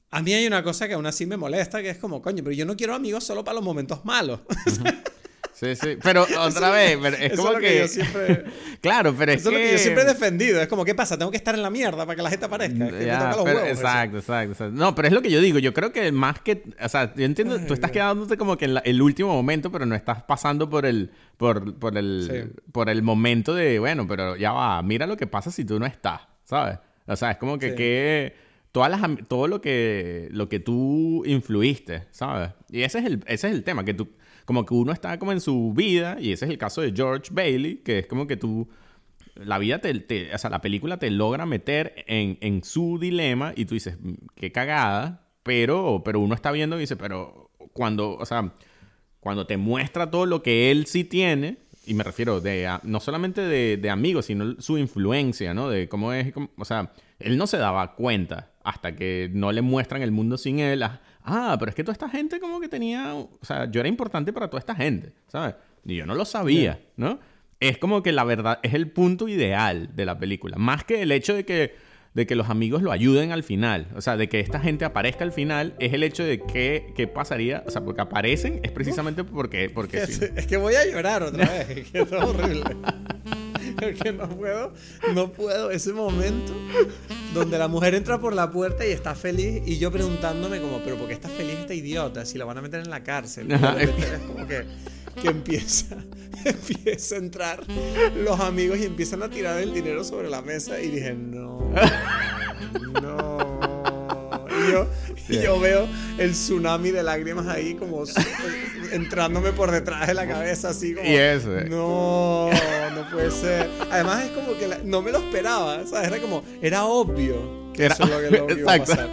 A mí hay una cosa que aún así me molesta, que es como, coño, pero yo no quiero amigos solo para los momentos malos. Sí, sí. Pero otra vez, pero es Eso como es lo que, que... yo siempre... Claro, pero es Eso es que... lo que yo siempre he defendido. Es como, ¿qué pasa? Tengo que estar en la mierda para que la gente aparezca. Es que me Ya, toca los pero- huevos eso. exacto, exacto, exacto. No, pero es lo que yo digo. Yo creo que más que. O sea, yo entiendo. tú estás quedándote como que en la- el último momento, pero no estás pasando por el. Por, por el. Sí. Por el momento de. Bueno, pero ya va. Mira lo que pasa si tú no estás. ¿Sabes? O sea, es como que. Sí. que todas las, todo lo que. Lo que tú influiste. ¿Sabes? Y ese es el, ese es el tema. Que tú. Como que uno está como en su vida. Y ese es el caso de George Bailey. Que es como que tú la vida te, te- o sea, la película te logra meter en, en su dilema y tú dices, "Mm, qué cagada, pero, pero uno está viendo y dice, pero cuando, o sea, cuando te muestra todo lo que él sí tiene, y me refiero de, a- no solamente de, de amigos, sino su influencia, ¿no? De cómo es, o sea, él no se daba cuenta hasta que no le muestran el mundo sin él. Ah, pero es que toda esta gente como que tenía, o sea, yo era importante para toda esta gente, ¿sabes? Y yo no lo sabía, ¿no? Es como que la verdad es el punto ideal de la película, más que el hecho de que de que los amigos lo ayuden al final, o sea, de que esta gente aparezca al final, es el hecho de que qué pasaría, o sea, porque aparecen es precisamente porque porque Es, sí. es que voy a llorar otra vez. Que es horrible. Es que no puedo, no puedo. Ese momento donde la mujer entra por la puerta y está feliz y yo preguntándome como, pero ¿por qué está feliz esta idiota? Si la van a meter en la cárcel. Ajá. es como que, que empieza, empieza a entrar los amigos y empiezan a tirar el dinero sobre la mesa y dije, no, no. Y yo, y yo veo el tsunami de lágrimas ahí como su- entrándome por detrás de la cabeza así como... Y eso, eh. No, no puede ser. Además es como que la- no me lo esperaba, ¿sabes? Era como, era obvio que Era- eso es lo que, lo que iba a pasar.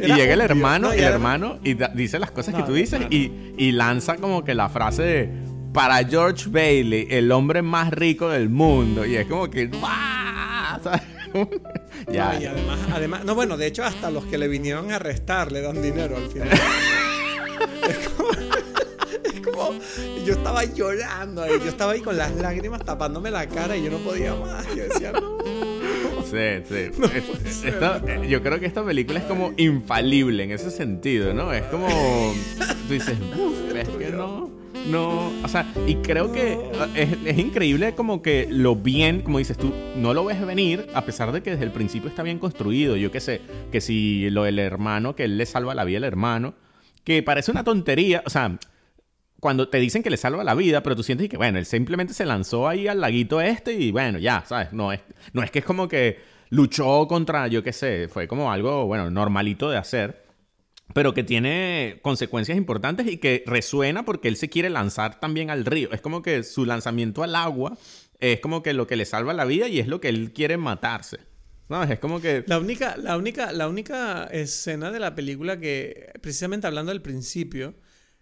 Y Era llega el obvio. hermano, No, y el además- hermano, y da- dice las cosas que No, tú el dices hermano. y, y lanza como que la frase de para George Bailey, el hombre más rico del mundo. Y es como que ¡ah! ya. No, y además, además, no, bueno, de hecho, hasta los que le vinieron a arrestar le dan dinero al final. es, como, es como, yo estaba llorando ahí, yo estaba ahí con las lágrimas tapándome la cara y yo no podía más. Yo decía, no. Sí, sí. ser. esta- eh, yo creo que esta película es como infalible en ese sentido, ¿no? Es como. Tú dices, "Uf, es que no. No. O sea, y creo que eh, es, es increíble como que lo bien, como dices tú, no lo ves venir, a pesar de que desde el principio está bien construido. Yo qué sé, que si lo del hermano, que él le salva la vida al hermano, que parece una tontería, o sea cuando te dicen que le salva la vida, pero tú sientes que, bueno, él simplemente se lanzó ahí al laguito este y bueno, ya, ¿sabes? No es, no es que es como que luchó contra, yo qué sé, fue como algo, bueno, normalito de hacer, pero que tiene consecuencias importantes y que resuena porque él se quiere lanzar también al río. Es como que su lanzamiento al agua es como que lo que le salva la vida y es lo que él quiere matarse. ¿Sabes? Es como que... La única, la única, la única escena de la película que, precisamente hablando del principio,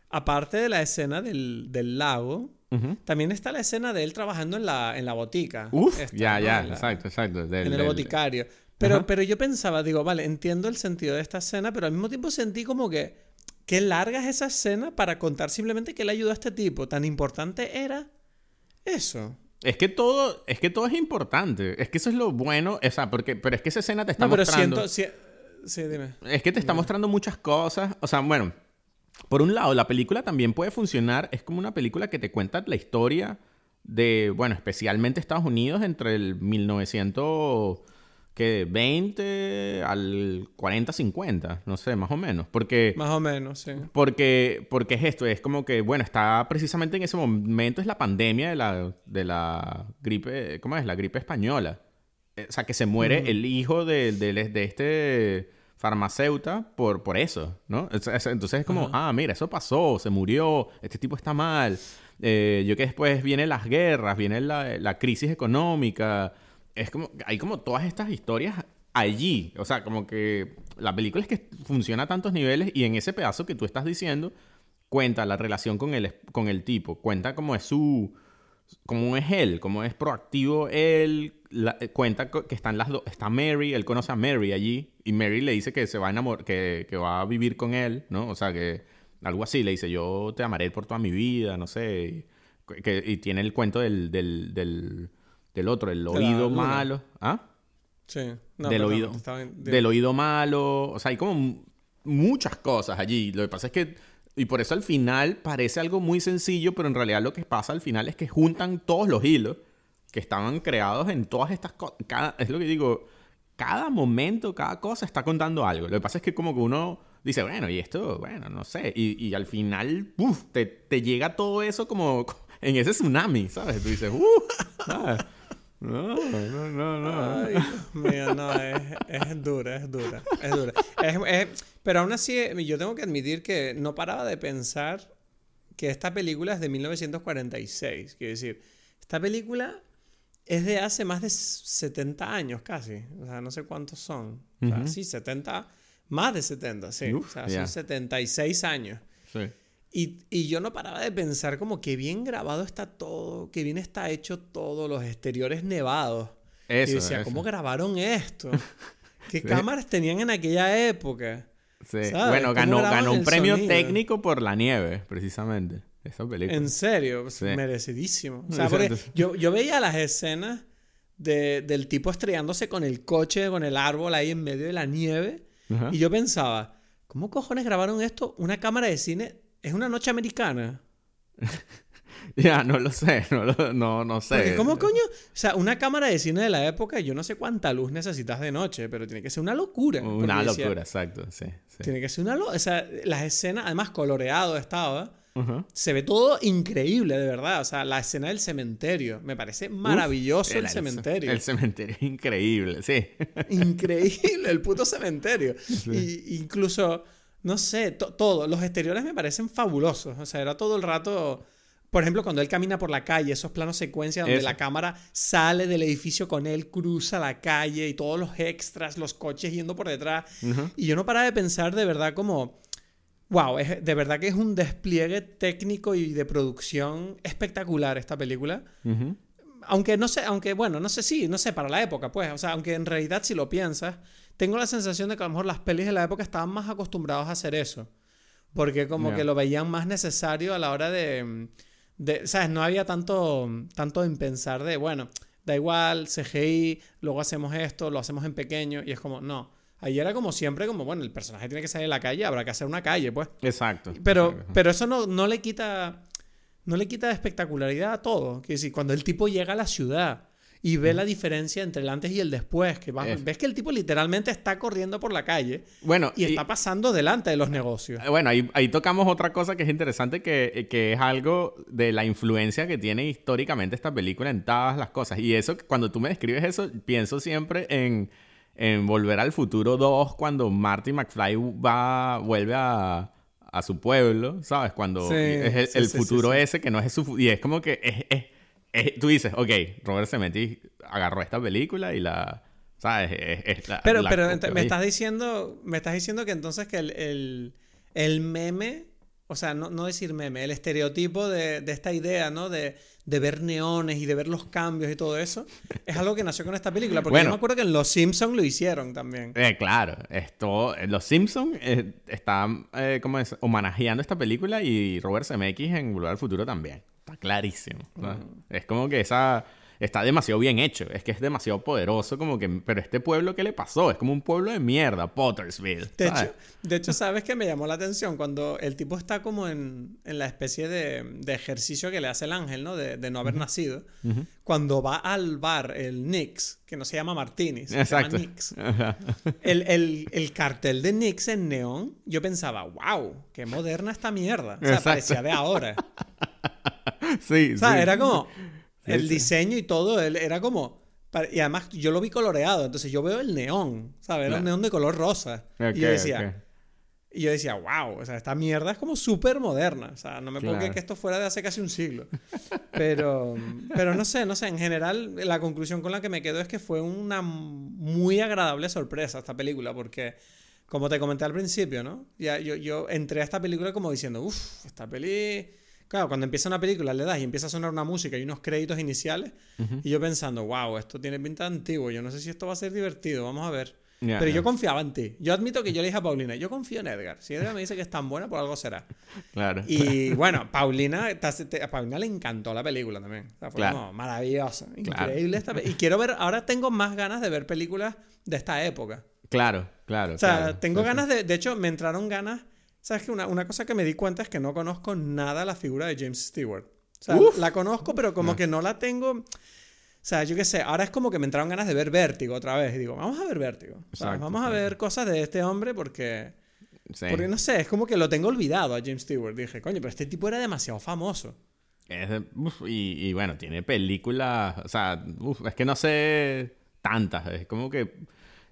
aparte de la escena del, del lago, Ujú. también está la escena de él trabajando en la, en la botica. Uf, ya, ¿no? ya, exacto, exacto. del- en el del- boticario. Pero, Ajá. pero yo pensaba, digo, vale, entiendo el sentido de esta escena, pero al mismo tiempo sentí como que, qué larga es esa escena para contar simplemente que le ayudó a este tipo. Tan importante era eso. Es que todo, es que todo es importante. Es que eso es lo bueno. O sea, porque, pero es que esa escena te está No, pero mostrando. siento... si- sí, dime. Es que te está mostrando muchas cosas. O sea, bueno, por un lado, la película también puede funcionar. Es como una película que te cuenta la historia de, bueno, especialmente Estados Unidos entre el 1920 al 40-50, no sé, más o menos. Porque, Más o menos, sí. porque, porque es esto, es como que, bueno, está precisamente en ese momento es la pandemia de la, de la gripe, ¿cómo es? La gripe española. Eh, O sea, que se muere el hijo de, de, de este farmacéuta por, por eso, ¿no? Es- es- Entonces es como, ah, mira, eso pasó, se murió, este tipo está mal. Eh, yo que después vienen las guerras, viene la, la crisis económica. Es como, hay como todas estas historias allí. O sea, como que la película es que funciona a tantos niveles y en ese pedazo que tú estás diciendo, cuenta la relación con el, con el tipo, cuenta cómo es su, cómo es él, cómo es proactivo él, eh, cuenta que están las dos, está Mary, él conoce a Mary allí y Mary le dice que se va a enamor que, que va a vivir con él, ¿no? O sea, que algo así, le dice, yo te amaré por toda mi vida, no sé, y, que, y tiene el cuento del, del, del otro, el oído malo, ¿ah? Sí. No, del oído. Del oído malo. O sea, hay como muchas cosas allí. Lo que pasa es que. Y por eso al final parece algo muy sencillo, pero en realidad lo que pasa al final es que juntan todos los hilos que estaban creados en todas estas cosas. Es lo que digo. Cada momento, cada cosa está contando algo. Lo que pasa es que como que uno dice, bueno, y esto, bueno, no sé. Y, y al final, ¡puf! te, te llega todo eso como en ese tsunami, ¿sabes? Tú dices, ¡uh! No, no, no, no. Ay, no, es, es dura, es dura, es dura. Es- es- pero aún así, eh, yo tengo que admitir que no paraba de pensar que esta película es de 1946. Quiero decir, esta película es de hace más de 70 años casi. O sea, no sé cuántos son. O sea, sí, 70, más de 70, sí. Uf, o sea, son 76 años. Sí. Y, y yo no paraba de pensar como que bien grabado está todo, que bien está hecho todo, los exteriores nevados. Eso, y decía, eso. ¿cómo grabaron esto? ¿Qué Sí. cámaras tenían en aquella época? Sí. Bueno, ¿Cómo ganó, ganó un premio sonido? técnico por la nieve, precisamente. Esa película. En serio, pues, Sí. merecidísimo. O sea, porque yo, yo veía las escenas de- del tipo estrellándose con el coche, con el árbol ahí en medio de la nieve. Ajá. Y yo pensaba, ¿cómo cojones grabaron esto? Una cámara de cine es una noche americana. Ya, no lo sé, no, lo- no, no sé. Porque ¿cómo coño? O sea, una cámara de cine de la época, yo no sé cuánta luz necesitas de noche, pero tiene que ser una locura. Una decía, locura, exacto, sí. sí. Tiene que ser una locura. O sea, las escenas, además coloreado estaba. Ajá. Se ve todo increíble, de verdad. O sea, la escena del cementerio. Me parece maravilloso el, cementerio. El cementerio increíble, sí. Increíble el puto cementerio. Y incluso, no sé, to- todo. Los exteriores me parecen fabulosos. O sea, era todo el rato. Por ejemplo, cuando él camina por la calle, esos planos secuencia donde Eso. la cámara sale del edificio con él, cruza la calle y todos los extras, los coches yendo por detrás. Y yo no paraba de pensar de verdad como, wow, es, de verdad que es un despliegue técnico y de producción espectacular esta película. Aunque no sé, aunque bueno, no sé, sí, no sé, para la época, pues, o sea, aunque en realidad si lo piensas, tengo la sensación de que a lo mejor las pelis de la época estaban más acostumbrados a hacer eso. Porque como que lo veían más necesario a la hora de, de, ¿sabes? No había tanto, tanto en pensar de, bueno, da igual, CGI, luego hacemos esto, lo hacemos en pequeño, y es como, no. Ahí era como siempre, como, bueno, el personaje tiene que salir a la calle, habrá que hacer una calle, pues. Exacto. Pero, exacto. pero eso no, no le quita. No le quita espectacularidad a todo. Que decir, cuando el tipo llega a la ciudad y ve la diferencia entre el antes y el después, que ves que el tipo literalmente está corriendo por la calle Bueno, y está pasando delante de los negocios. Eh, Bueno, ahí, ahí tocamos otra cosa que es interesante, que, que es algo de la influencia que tiene históricamente esta película en todas las cosas. Y eso, cuando tú me describes eso, pienso siempre en, en Volver al Futuro 2, cuando Marty McFly va, vuelve a, a su pueblo, ¿sabes? Cuando Sí, es el, sí, el sí, sí, futuro ese que no es su... Y es como que es, es- es- tú dices, ok, Robert Zemeckis agarró esta película y la... ¿Sabes? Es- es la- Pero, la pero me estás diciendo, me estás diciendo que entonces que el, el, el meme, o sea, no, no decir meme, el estereotipo de, de esta idea, ¿no? De, de, ver neones y de ver los cambios y todo eso, es algo que nació con esta película. Porque yo me acuerdo que en Los Simpsons lo hicieron también. Eh, claro, esto, Los Simpsons eh, están, eh, ¿cómo es? Homenajeando esta película y Robert Zemeckis en Volver al Futuro también. Está clarísimo. Es como que esa está demasiado bien hecho. Es que es demasiado poderoso, como que. Pero este pueblo, ¿qué le pasó? Es como un pueblo de mierda, Pottersville. De, hecho, de hecho, ¿sabes qué me llamó la atención? Cuando el tipo está como en, en la especie de, de, ejercicio que le hace el ángel, ¿no? De, de no haber nacido. Cuando va al bar, el Nix, que no se llama Martini, se llama Nix. el, el, el, cartel de Nix en neón, yo pensaba, wow, qué moderna esta mierda. O sea, parecía de ahora. sí, o sea, era como el diseño y todo, era como... Y además yo lo vi coloreado, entonces yo veo el neón, ¿sabes? Era un neón de color rosa. y yo decía... Y yo decía, wow, o sea, esta mierda es como súper moderna. O sea, no me puedo creer que esto fuera de hace casi un siglo. Pero, pero no sé, no sé. En general, la conclusión con la que me quedo es que fue una muy agradable sorpresa esta película, porque, como te comenté al principio, ¿no? Ya, yo, yo entré a esta película como diciendo, uff, esta peli Claro, cuando empieza una película le das y empieza a sonar una música y unos créditos iniciales, y yo pensando, wow, esto tiene pinta antiguo, yo no sé si esto va a ser divertido, vamos a ver. Pero yo confiaba en ti. Yo admito que yo le dije a Paulina, yo confío en Edgar. Si Edgar me dice que es tan buena, por algo será. Claro. Y bueno, Paulina, a Paulina le encantó la película también. O sea, fue como maravillosa, increíble esta Y quiero ver, ahora tengo más ganas de ver películas de esta época. Claro, claro. O sea, tengo ganas de, de hecho, me entraron ganas ¿Sabes que una, una, cosa que me di cuenta es que no conozco nada la figura de James Stewart? O sea, la conozco, pero como que no la tengo. O sea, yo qué sé, ahora es como que me entraron ganas de ver Vértigo otra vez. Y digo, vamos a ver Vértigo. vamos a ver cosas de este hombre porque. Porque no sé, es como que lo tengo olvidado a James Stewart. Dije, coño, pero este tipo era demasiado famoso. y, y, bueno, tiene películas. O sea, es que no sé tantas. Es como que.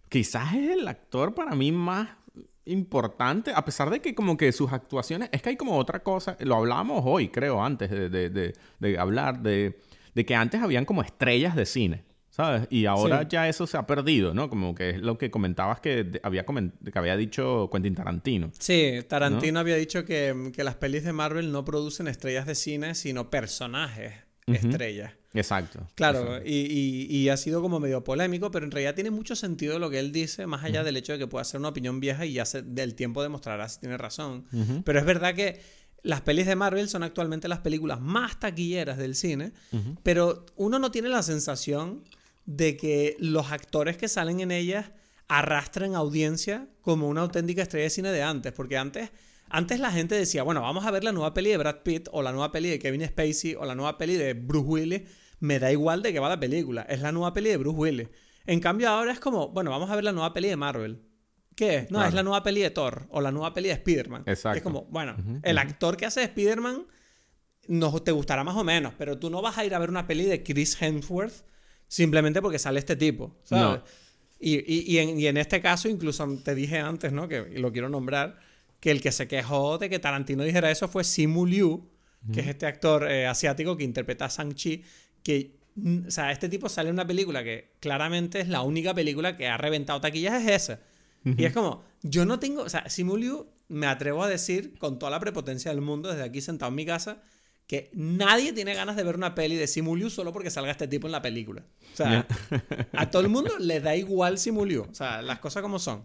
Quizás es el actor para mí más importante, a pesar de que como que sus actuaciones, es que hay como otra cosa, lo hablábamos hoy, creo, antes de, de, de, hablar, de, que antes habían como estrellas de cine, ¿sabes? Y ahora ya eso se ha perdido, ¿no? Como que es lo que comentabas que había, que había dicho Quentin Tarantino. Sí, Tarantino había dicho que, que, las pelis de Marvel no producen estrellas de cine, sino personajes estrellas. Exacto. Claro, Y, y, ha sido como medio polémico, pero en realidad tiene mucho sentido lo que él dice, más allá del hecho de que pueda ser una opinión vieja y ya del tiempo demostrará si tiene razón. Pero es verdad que las pelis de Marvel son actualmente las películas más taquilleras del cine, pero uno no tiene la sensación de que los actores que salen en ellas arrastren audiencia como una auténtica estrella de cine de antes, porque antes antes la gente decía, bueno, vamos a ver la nueva peli de Brad Pitt o la nueva peli de Kevin Spacey o la nueva peli de Bruce Willis. Me da igual de qué va la película. Es la nueva peli de Bruce Willis. En cambio ahora es como, bueno, vamos a ver la nueva peli de Marvel. ¿Qué es? No, es la nueva peli de Thor o la nueva peli de Spider-Man. Exacto. Es como, bueno, el actor que hace de Spider-Man no te gustará más o menos, pero tú no vas a ir a ver una peli de Chris Hemsworth simplemente porque sale este tipo, ¿sabes? Y, en, y, en, este caso, incluso te dije antes, ¿no? Que lo quiero nombrar que el que se quejó de que Tarantino dijera eso fue Simu Liu, que es este actor eh, asiático que interpreta a Shang-Chi, que, mm, o sea, este tipo sale en una película que claramente es la única película que ha reventado taquillas, es esa. Y es como, yo no tengo, o sea, Simu Liu, me atrevo a decir con toda la prepotencia del mundo, desde aquí sentado en mi casa, que nadie tiene ganas de ver una peli de Simu Liu solo porque salga este tipo en la película. O sea, a todo el mundo le da igual Simu Liu. O sea, las cosas como son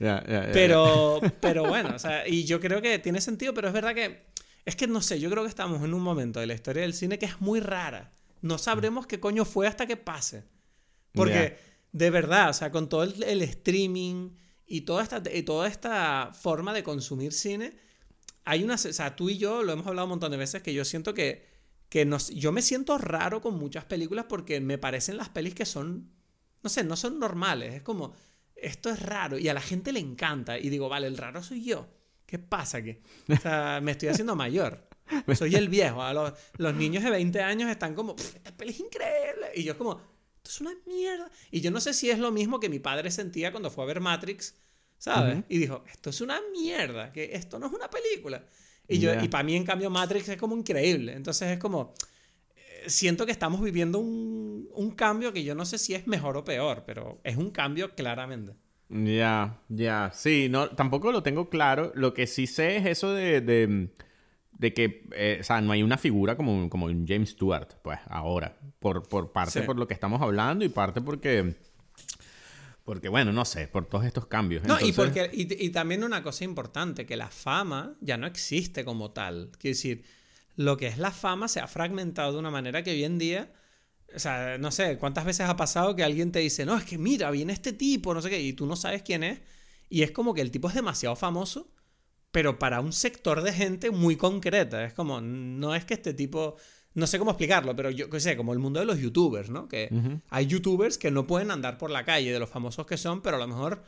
pero, pero bueno, o sea, y yo creo que tiene sentido, pero es verdad que, es que no sé, yo creo que estamos en un momento de la historia del cine que es muy rara. No sabremos qué coño fue hasta que pase. Porque, de verdad, o sea, con todo el, streaming y toda, esta, y toda esta forma de consumir cine, hay una, o sea, tú y yo lo hemos hablado un montón de veces que yo siento que, que nos, yo me siento raro con muchas películas porque me parecen las pelis que son, no sé, no son normales. Es como, esto es raro y a la gente le encanta. Y digo, vale, el raro soy yo. ¿Qué pasa? O sea, me estoy haciendo mayor. Soy el viejo. los, los, niños de 20 años están como, esta peli es increíble. Y yo como, esto es una mierda. Y yo no sé si es lo mismo que mi padre sentía cuando fue a ver Matrix, ¿sabes? Y dijo, esto es una mierda, que esto no es una película. Y, yo, y para mí, en cambio, Matrix es como increíble. Entonces es como, siento que estamos viviendo un, un, cambio que yo no sé si es mejor o peor, pero es un cambio claramente. Ya, ya, sí, no, tampoco lo tengo claro. Lo que sí sé es eso de, de, de que, eh, o sea, no hay una figura como, como un James Stewart, pues, ahora. Por, por parte Sí. por lo que estamos hablando y parte porque... Porque, bueno, no sé, por todos estos cambios. No, y, Entonces- porque, y, y también una cosa importante, que la fama ya no existe como tal. Quiero decir, lo que es la fama se ha fragmentado de una manera que hoy en día, o sea, no sé, ¿cuántas veces ha pasado que alguien te dice, no, es que mira, viene este tipo, no sé qué, y tú no sabes quién es, y es como que el tipo es demasiado famoso, pero para un sector de gente muy concreta. Es como, no es que este tipo... No sé cómo explicarlo, pero yo qué sé, como el mundo de los youtubers, ¿no? Que hay youtubers que no pueden andar por la calle de los famosos que son, pero a lo mejor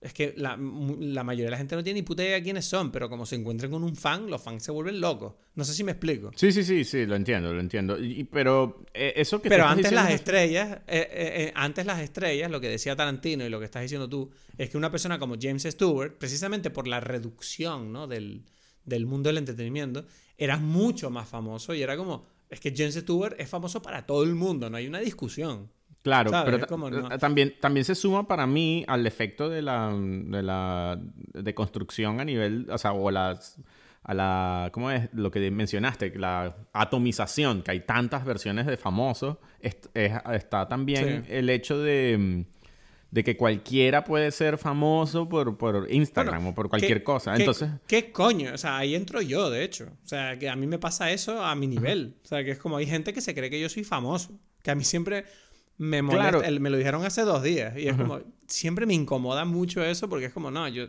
es que la, la mayoría de la gente no tiene ni puta idea de quiénes son, pero como se encuentren con un fan, los fans se vuelven locos. No sé si me explico. Sí, sí, sí, sí, lo entiendo, lo entiendo. Y- pero eh, eso que Pero antes las diciendo- estrellas, eh, eh, eh, antes las estrellas, lo que decía Tarantino y lo que estás diciendo tú, es que una persona como James Stewart, precisamente por la reducción ¿no? del, del mundo del entretenimiento, era mucho más famoso y era como, es que James Stewart es famoso para todo el mundo, no hay una discusión. Claro, ¿sabes? pero no- también, también se suma para mí al efecto de la, de la de construcción a nivel, o sea, o las, a la, ¿cómo es? Lo que mencionaste, la atomización, que hay tantas versiones de famosos, est- es- está también Sí. el hecho de, de que cualquiera puede ser famoso por, por Instagram Bueno, o por cualquier ¿qué- cosa. qué- Entonces, ¿Qué coño? O sea, ahí entro yo, de hecho. O sea, que a mí me pasa eso a mi nivel. O sea, que es como hay gente que se cree que yo soy famoso. Que a mí siempre me molesta. Claro. el- me lo dijeron hace dos días. Y es como, siempre me incomoda mucho eso porque es como, no, yo.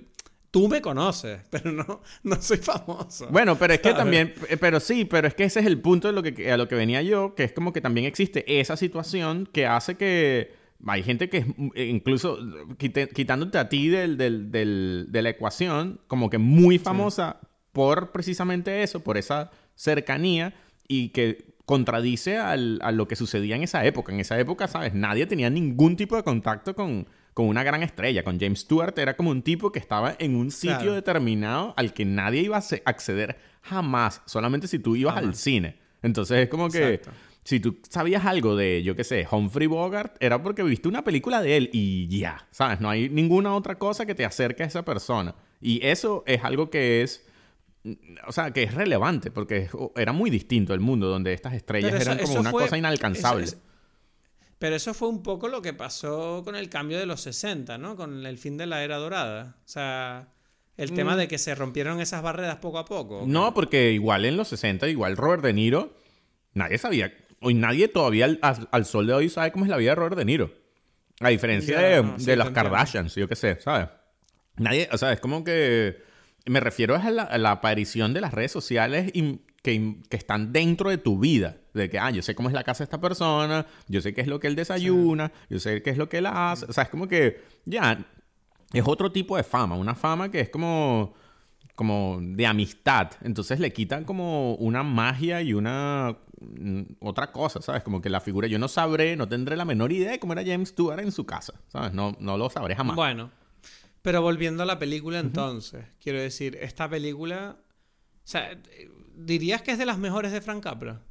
Tú me conoces, pero no, no soy famoso. Bueno, pero es que ¿Sabes? también, eh, pero sí, pero es que ese es el punto de lo que, a lo que venía yo, que es como que también existe esa situación que hace que hay gente que es, mm, eh, incluso quitándote a ti del, del- del- de la ecuación, como que muy famosa por precisamente eso, por esa cercanía y que contradice al- a lo que sucedía en esa época. En esa época, ¿sabes? Nadie tenía ningún tipo de contacto con, con una gran estrella. Con James Stewart era como un tipo que estaba en un sitio Claro. determinado al que nadie iba a acceder jamás, solamente si tú ibas al cine. Entonces es como que Exacto. si tú sabías algo de, yo qué sé, Humphrey Bogart, era porque viste una película de él y ya, ¿sabes? No hay ninguna otra cosa que te acerque a esa persona. Y eso es algo que es, o sea, que es relevante, porque es- era muy distinto el mundo donde estas estrellas eso- eran como una fue- cosa inalcanzable. eso- eso- pero eso fue un poco lo que pasó con el cambio de los 60, ¿no? Con el fin de la era dorada. O sea, el tema de que se rompieron esas barreras poco a poco. Mm. No, porque igual en los 60, igual Robert De Niro, nadie sabía, hoy nadie todavía al, al- sol de hoy sabe cómo es la vida de Robert De Niro. A diferencia Ya, de, no, sí, de te las. Kardashians, yo qué sé, ¿sabes? Nadie, o sea, es como que me refiero a la, a la aparición de las redes sociales que están dentro de tu vida. De que, ah, yo sé cómo es la casa de esta persona, yo sé qué es lo que él desayuna, yo sé qué es lo que él hace. O sea, es como que ya es otro tipo de fama, una fama que es como como de amistad. Entonces le quitan como una magia y una mm, otra cosa, ¿sabes? Como que la figura yo no sabré, no tendré la menor idea de cómo era James Stewart en su casa, ¿sabes? No, no lo sabré jamás. Bueno, pero volviendo a la película entonces, quiero decir, esta película, o sea, dirías que es de las mejores de Frank Capra.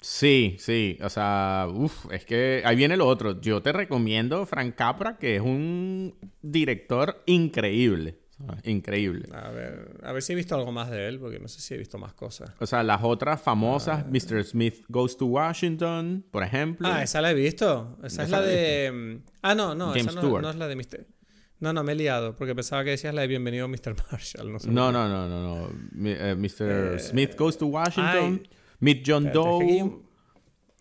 Sí, sí, o sea, uff, es que ahí viene lo otro. Yo te recomiendo Frank Capra, que es un director increíble, increíble. A ver, a ver si he visto algo más de él, porque no sé si he visto más cosas. O sea, las otras famosas, Mr. Smith Goes to Washington, por ejemplo. Ah, esa la he visto. Esa es Esa la la de. mm, Ah, no, no, James esa no, Stewart. no es la de Mr. No, no, me he liado, porque pensaba que decías la de Bienvenido Mr. Marshall. No, sé No, no, no, no, no. Mi- eh, Mr. Smith Goes to Washington. ay. Meet John Doe. un-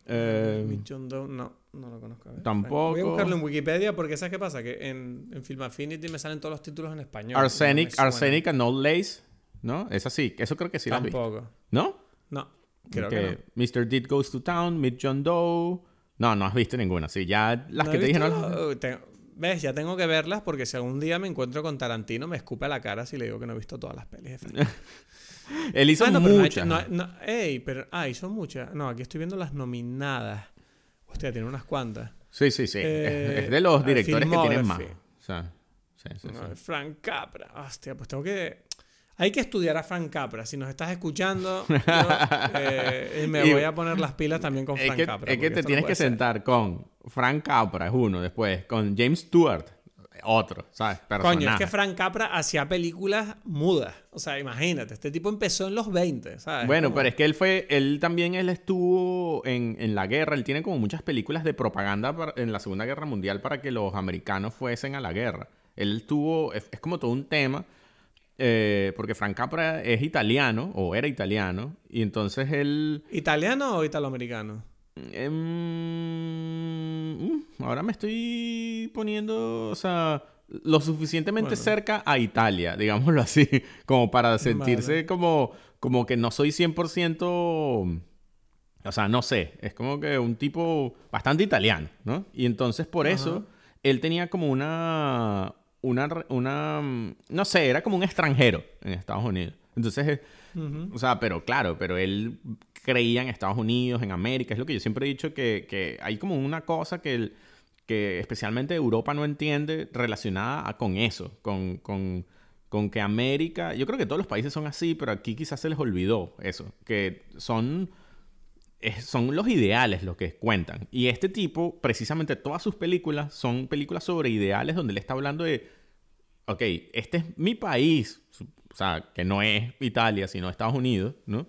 eh, Mick John Doe, no, no lo conozco. a ver, Tampoco. Voy a buscarlo en Wikipedia porque ¿sabes qué pasa? Que en, en Film Affinity me salen todos los títulos en español. y no Arsenic. Arsenic and Old Lace. ¿No? Es así. Eso creo que sí. Tampoco. ¿No? No, creo que no. Mr. Deed Goes to Town. Meet John Doe. No, no has visto ninguna. Sí, ya las ¿No que te dije no las... Uh, tengo- ¿Ves? Ya tengo que verlas porque si algún día me encuentro con Tarantino me escupe a la cara si le digo que no he visto todas las pelis de. Él hizo Ah, no, muchas. no, no, ey, pero, ay, son muchas. No, aquí estoy viendo las nominadas. Hostia, tiene unas cuantas. Sí, sí, sí. Eh, es, es de los ah, directores que tienen más. O sea, sí, sí, sí. Frank Capra. Hostia, pues tengo que. Hay que estudiar a Frank Capra. Si nos estás escuchando, yo, eh, me voy a poner las pilas también con Es Frank que, Capra. es que te no tienes que ser. sentar con Frank Capra, es uno, después con James Stewart, otro, ¿sabes? Coño, es Personaje. que Frank Capra hacía películas mudas. O sea, imagínate, este tipo empezó en los 20, ¿sabes? Bueno, Como- pero es que él fue, él también él estuvo en, en la guerra, él tiene como muchas películas de propaganda para- en la Segunda Guerra Mundial para que los americanos fuesen a la guerra. Él estuvo, es, es como todo un tema, eh, porque Frank Capra es italiano, o era italiano, y entonces él... ¿Italiano o italoamericano? em, mm, ahora me estoy poniendo, o sea, lo suficientemente Bueno. cerca a Italia, digámoslo así, como para sentirse como, como que no soy 100%, o sea, no sé, es como que un tipo bastante italiano, ¿no? Y entonces por eso él tenía como una, una, una, mm, no sé, era como un extranjero en Estados Unidos. Entonces, eh, o sea, pero claro, pero él creía en Estados Unidos, en América. Es lo que yo siempre he dicho, que, que hay como una cosa que, el- que especialmente Europa no entiende relacionada a- con eso, con, con, con que América, yo creo que todos los países son así, pero aquí quizás se les olvidó eso, que son, es- son los ideales los que cuentan. Y este tipo, precisamente todas sus películas son películas sobre ideales donde él está hablando de, ok, este es mi país, o sea, que no es Italia, sino Estados Unidos, ¿no?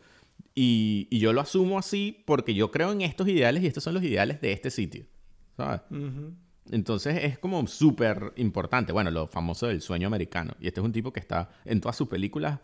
Y, y yo lo asumo así porque yo creo en estos ideales y estos son los ideales de este sitio, ¿sabes? Entonces es como súper importante. Bueno, lo famoso del sueño americano. Y este es un tipo que está en todas sus películas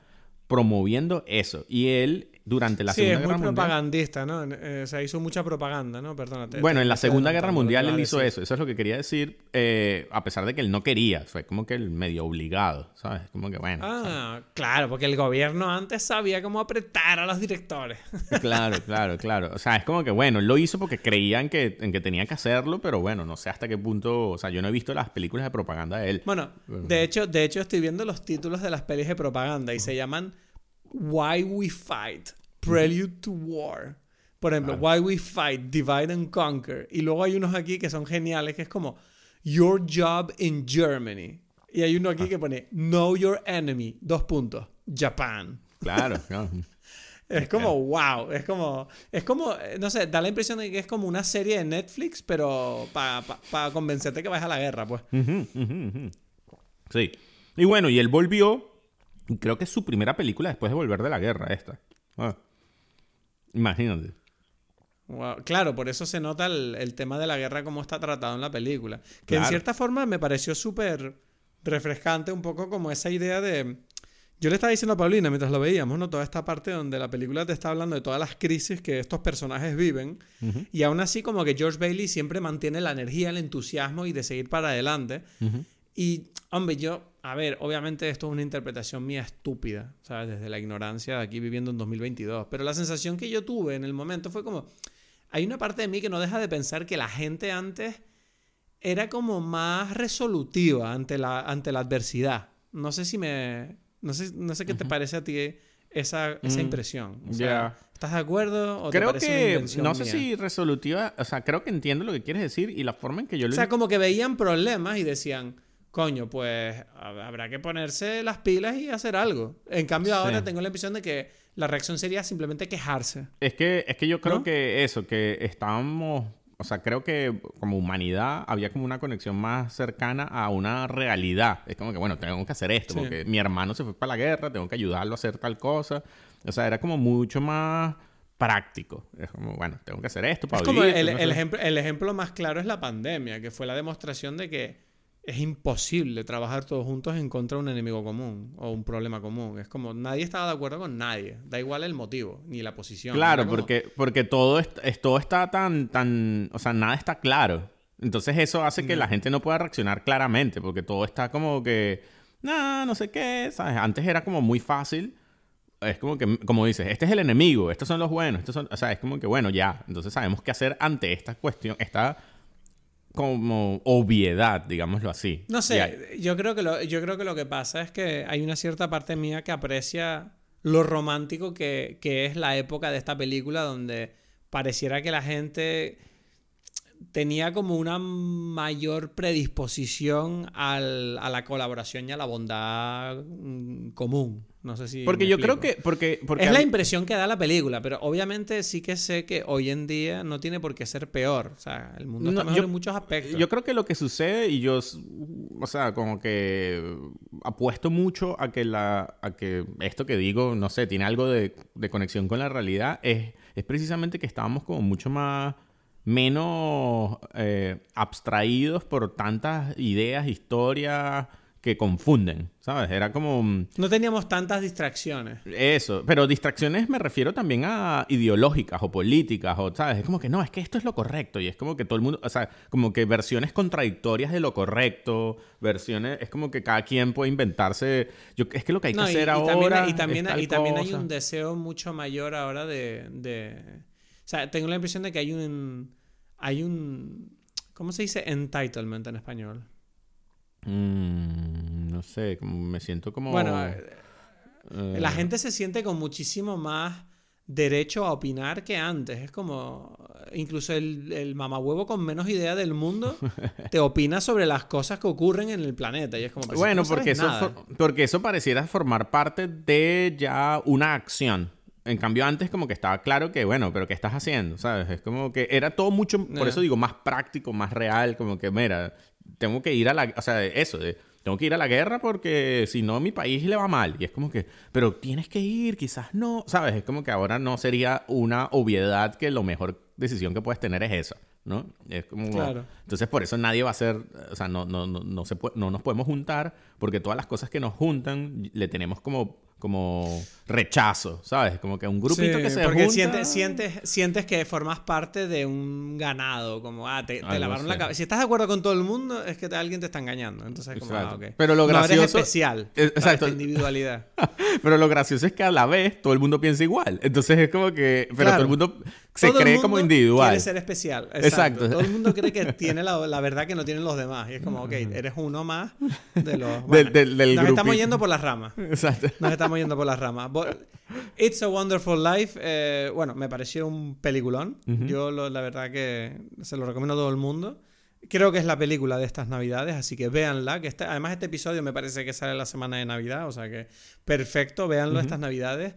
promoviendo eso. Y él, durante la sí, Segunda es muy Guerra Mundial... propagandista, ¿no? Eh, o sea, hizo mucha propaganda, ¿no? Perdónate. Bueno, te- en la Segunda Guerra Mundial él hizo eso. Eso es lo que quería decir, eh, a pesar de que él no quería. Fue como que el medio obligado, ¿sabes? Como que bueno. Ah, claro, porque el gobierno antes sabía cómo apretar a los directores. Claro, claro, claro. O sea, es como que bueno, él lo hizo porque creían que, en que tenía que hacerlo, pero bueno, no sé hasta qué punto. O sea, yo no he visto las películas de propaganda de él. Bueno, de hecho, de hecho estoy viendo los títulos de las pelis de propaganda y se llaman Why We Fight, Prelude to War. Por ejemplo, Why We Fight, Divide and Conquer. Y luego hay unos aquí que son geniales, que es como Your Job in Germany. Y hay uno aquí que pone Know Your Enemy, dos puntos, Japan. Claro, claro. Es como, wow, es como, es como, eh, no sé, da la impresión de que es como una serie de Netflix, pero para convencerte que vayas a la guerra, pues. Sí. Y bueno, y él volvió. Y Creo que es su primera película después de volver de la guerra, esta. Ah. Imagínate. Wow, Claro, por eso se nota el, el tema de la guerra como está tratado en la película. Que en cierta forma me pareció súper refrescante, un poco como esa idea de... Yo le estaba diciendo a Paulina mientras lo veíamos, ¿no? Toda esta parte donde la película te está hablando de todas las crisis que estos personajes viven. Y aún así como que George Bailey siempre mantiene la energía, el entusiasmo y de seguir para adelante. Y, hombre, yo, a ver, obviamente esto es una interpretación mía estúpida, ¿sabes? Desde la ignorancia de aquí viviendo en 2022. Pero la sensación que yo tuve en el momento fue como, hay una parte de mí que no deja de pensar que la gente antes era como más resolutiva ante la, ante la adversidad. No sé si me... No sé, no sé qué te parece a ti esa, esa Mm, impresión. O sea. ¿Estás de acuerdo o te Creo una que, invención no sé mía? si resolutiva, o sea, creo que entiendo lo que quieres decir y la forma en que yo O lo... sea, como que veían problemas y decían, coño, pues hab- habrá que ponerse las pilas y hacer algo. En cambio, ahora Sí. tengo la impresión de que la reacción sería simplemente quejarse. Es que, es que yo creo ¿No? que eso, que estábamos, o sea, creo que como humanidad había como una conexión más cercana a una realidad. Es como que, bueno, tengo que hacer esto, Sí. porque mi hermano se fue para la guerra, tengo que ayudarlo a hacer tal cosa. O sea, era como mucho más práctico. Es como, bueno, tengo que hacer esto para Es como vivir, el, no sé. el ejemplo, el ejemplo más claro es la pandemia, que fue la demostración de que es imposible trabajar todos juntos en contra de un enemigo común o un problema común. Es como nadie estaba de acuerdo con nadie. Da igual el motivo, ni la posición. Claro, como- porque, porque todo, es, todo está tan, tan, o sea, nada está claro. Entonces eso hace que la gente no pueda reaccionar claramente, porque todo está como que, no, no sé qué, ¿sabes? Antes era como muy fácil. Es como que, como dices, este es el enemigo, estos son los buenos, estos son, o sea, es como que, bueno, ya, entonces sabemos qué hacer ante esta cuestión, esta como obviedad, digámoslo así. No sé, hay- yo creo, que lo, yo creo que lo que pasa es que hay una cierta parte mía que aprecia lo romántico que, que es la época de esta película donde pareciera que la gente tenía como una mayor predisposición al- a la colaboración y a la bondad mm, común. No sé si... porque yo explico. creo que, porque, porque es la impresión que da la película, pero obviamente sí que sé que hoy en día no tiene por qué ser peor. O sea, el mundo está No, mejor yo- en muchos aspectos. Yo creo que lo que sucede, y yo o sea, como que apuesto mucho a que la, a que esto que digo, no sé, tiene algo de, de conexión con la realidad, es, es precisamente que estábamos como mucho más menos eh, abstraídos por tantas ideas, historias que confunden, ¿sabes? Era como... mm, No teníamos tantas distracciones. Eso, pero distracciones me refiero también a ideológicas o políticas, o, ¿sabes? Es como que no, es que esto es lo correcto, y es como que todo el mundo, o sea, como que versiones contradictorias de lo correcto, versiones, es como que cada quien puede inventarse, yo, es que lo que hay que No, y, hacer y ahora... también, y es también, y también hay un deseo mucho mayor ahora de, de... O sea, tengo la impresión de que hay un... Hay un... ¿Cómo se dice entitlement en español? Mm, no sé, como me siento como... Bueno, eh, eh, la gente se siente con muchísimo más derecho a opinar que antes. Es como, incluso el, el mamahuevo con menos idea del mundo te opina sobre las cosas que ocurren en el planeta. Y es como, tú Bueno, no porque eso, porque eso pareciera formar parte de ya una acción. En cambio, antes como que estaba claro que, bueno, pero ¿qué estás haciendo? ¿Sabes? Es como que era todo mucho, por eso digo, más práctico, más real, como que, mira, tengo que ir a la, o sea, eso, de, tengo que ir a la guerra porque si no mi país le va mal. Y es como que, pero tienes que ir, quizás no, ¿sabes? Es como que ahora no sería una obviedad que la mejor decisión que puedes tener es esa, ¿no? Es como... Claro. Entonces, por eso nadie va a ser, o sea, no, no, no, no, se puede- no nos podemos juntar, porque todas las cosas que nos juntan le tenemos como, como rechazo, ¿sabes? Como que un grupito Sí, que se porque junta... sientes, sientes, sientes que formas parte de un ganado, como, ah, te, lavaron la cabeza. Si estás de acuerdo con todo el mundo, es que te- alguien te está engañando. Entonces, como, ah, Exacto. ok. Pero lo No eres gracioso- especial. Para exacto. individualidad. Pero lo gracioso es que a la vez todo el mundo piensa igual. Entonces es como que... Pero Claro. todo el mundo se Todo cree como individual. Quiere ser especial. Exacto. Exacto. Todo el mundo cree que tiene la, la verdad que no tienen los demás. Y es como, ok, eres uno más de los. Bueno, del- del nos estamos yendo por las ramas. Exacto. Nos estamos yendo por las ramas. Bo- It's a Wonderful Life. eh, bueno, me pareció un peliculón. Yo, lo- la verdad, que se lo recomiendo a todo el mundo. Creo que es la película de estas navidades, así que véanla. Que este- además, este episodio me parece que sale la semana de Navidad, o sea que perfecto, véanlo estas navidades.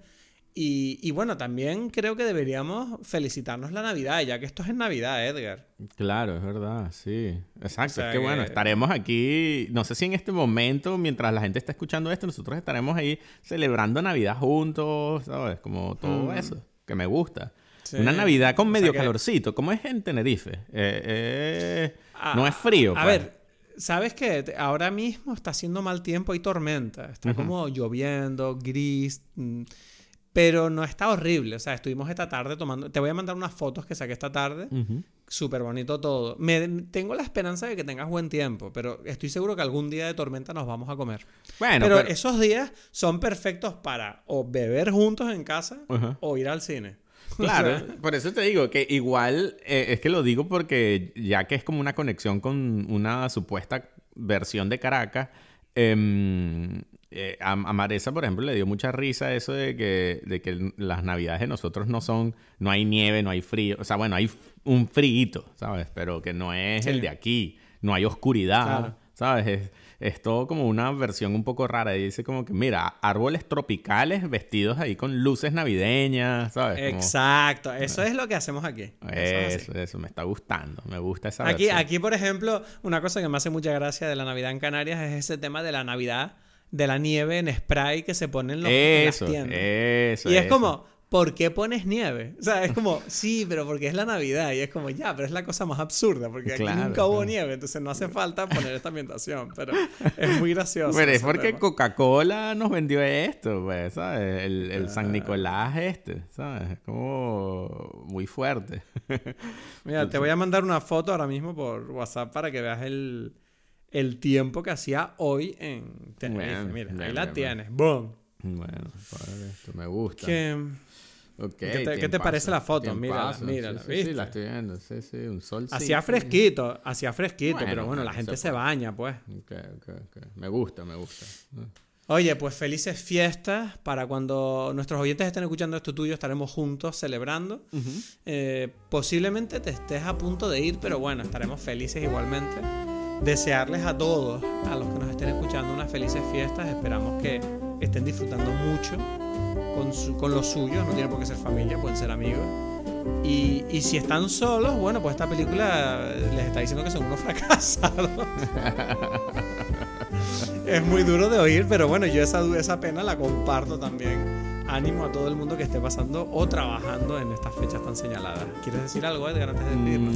Y, y bueno, también creo que deberíamos felicitarnos la Navidad, ya que esto es en Navidad, Edgar. Claro, es verdad, sí. Exacto. O sea es que bueno, que- estaremos aquí, no sé si en este momento, mientras la gente está escuchando esto, nosotros estaremos ahí celebrando Navidad juntos, ¿sabes? Como todo Mm. eso, que me gusta. Sí. Una Navidad con O sea medio que- calorcito, ¿cómo es en Tenerife? Eh, eh, Ah, no es frío. A pues. ver, ¿sabes qué? Ahora mismo está haciendo mal tiempo y tormenta. Está como lloviendo, gris. Pero no está horrible. O sea, estuvimos esta tarde tomando. Te voy a mandar unas fotos que saqué esta tarde. Ujú. Súper bonito todo. Me, tengo la esperanza de que tengas buen tiempo, pero estoy seguro que algún día de tormenta nos vamos a comer. Bueno, pero, pero, esos días son perfectos para o beber juntos en casa o ir al cine. Claro, O sea, por eso te digo que igual, eh, es que lo digo porque ya que es como una conexión con una supuesta versión de Caracas, em, eh, a, a Maresa, por ejemplo, le dio mucha risa eso de que, de que las navidades de nosotros no son, no hay nieve, no hay frío, o sea, bueno, hay un frío, ¿sabes? Pero que no es Sí. el de aquí, no hay oscuridad, Claro. ¿sabes? Es, es todo como una versión un poco rara. Y dice como que, mira, árboles tropicales vestidos ahí con luces navideñas, ¿sabes? Como- Exacto, eso es lo que hacemos aquí. Eso eso, eso, me está gustando. Me gusta esa Aquí, versión. aquí, por ejemplo, una cosa que me hace mucha gracia de la Navidad en Canarias es ese tema de la Navidad, de la nieve en spray que se pone en, los, en las Eso, tiendas. eso. y es eso. como, ¿por qué pones nieve? O sea, es como, sí, pero porque es la Navidad. Y es como, ya, pero es la cosa más absurda, porque aquí Claro, nunca hubo claro. nieve, entonces no hace falta poner esta ambientación. Pero es muy gracioso. Pero es porque. Coca-Cola nos vendió esto, pues, ¿sabes? El, el San Nicolás este, ¿sabes? Es como muy fuerte. Mira, te voy a mandar una foto ahora mismo por WhatsApp para que veas el, el tiempo que hacía hoy en Tenerife. Bueno, Mira, ahí la bien, tienes. ¡Boom! bueno, padre, esto me gusta. Que, ¿Qué te- qué te parece la foto? Mírala, mírala, Sí, sí, sí, ¿viste? la estoy viendo. Sí, sí, un sol. hacía fresquito, hacía fresquito, Bueno, pero bueno, la gente se baña, pues. Ok, ok, ok. Me gusta, me gusta. Oye, pues felices fiestas para cuando nuestros oyentes estén escuchando esto tuyo, estaremos juntos celebrando. Eh, posiblemente te estés a punto de ir, pero bueno, estaremos felices igualmente. Desearles a todos, a los que nos estén escuchando, unas felices fiestas. Esperamos que estén disfrutando mucho con, su- con los suyos. No tiene por qué ser familia, pueden ser amigos. Y, y si están solos, bueno, pues esta película les está diciendo que son unos fracasados. es muy duro de oír, pero bueno, yo esa, esa pena la comparto también. Ánimo a todo el mundo que esté pasando o trabajando en estas fechas tan señaladas. ¿Quieres decir algo, Edgar, antes de despedirnos?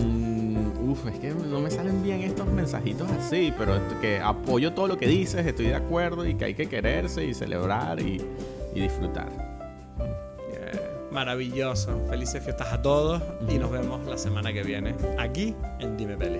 Es que no me salen bien estos mensajitos así, pero que apoyo todo lo que dices, estoy de acuerdo y que hay que quererse y celebrar y, y disfrutar. Maravilloso. Felices fiestas a todos y nos vemos la semana que viene aquí en Dime Peli.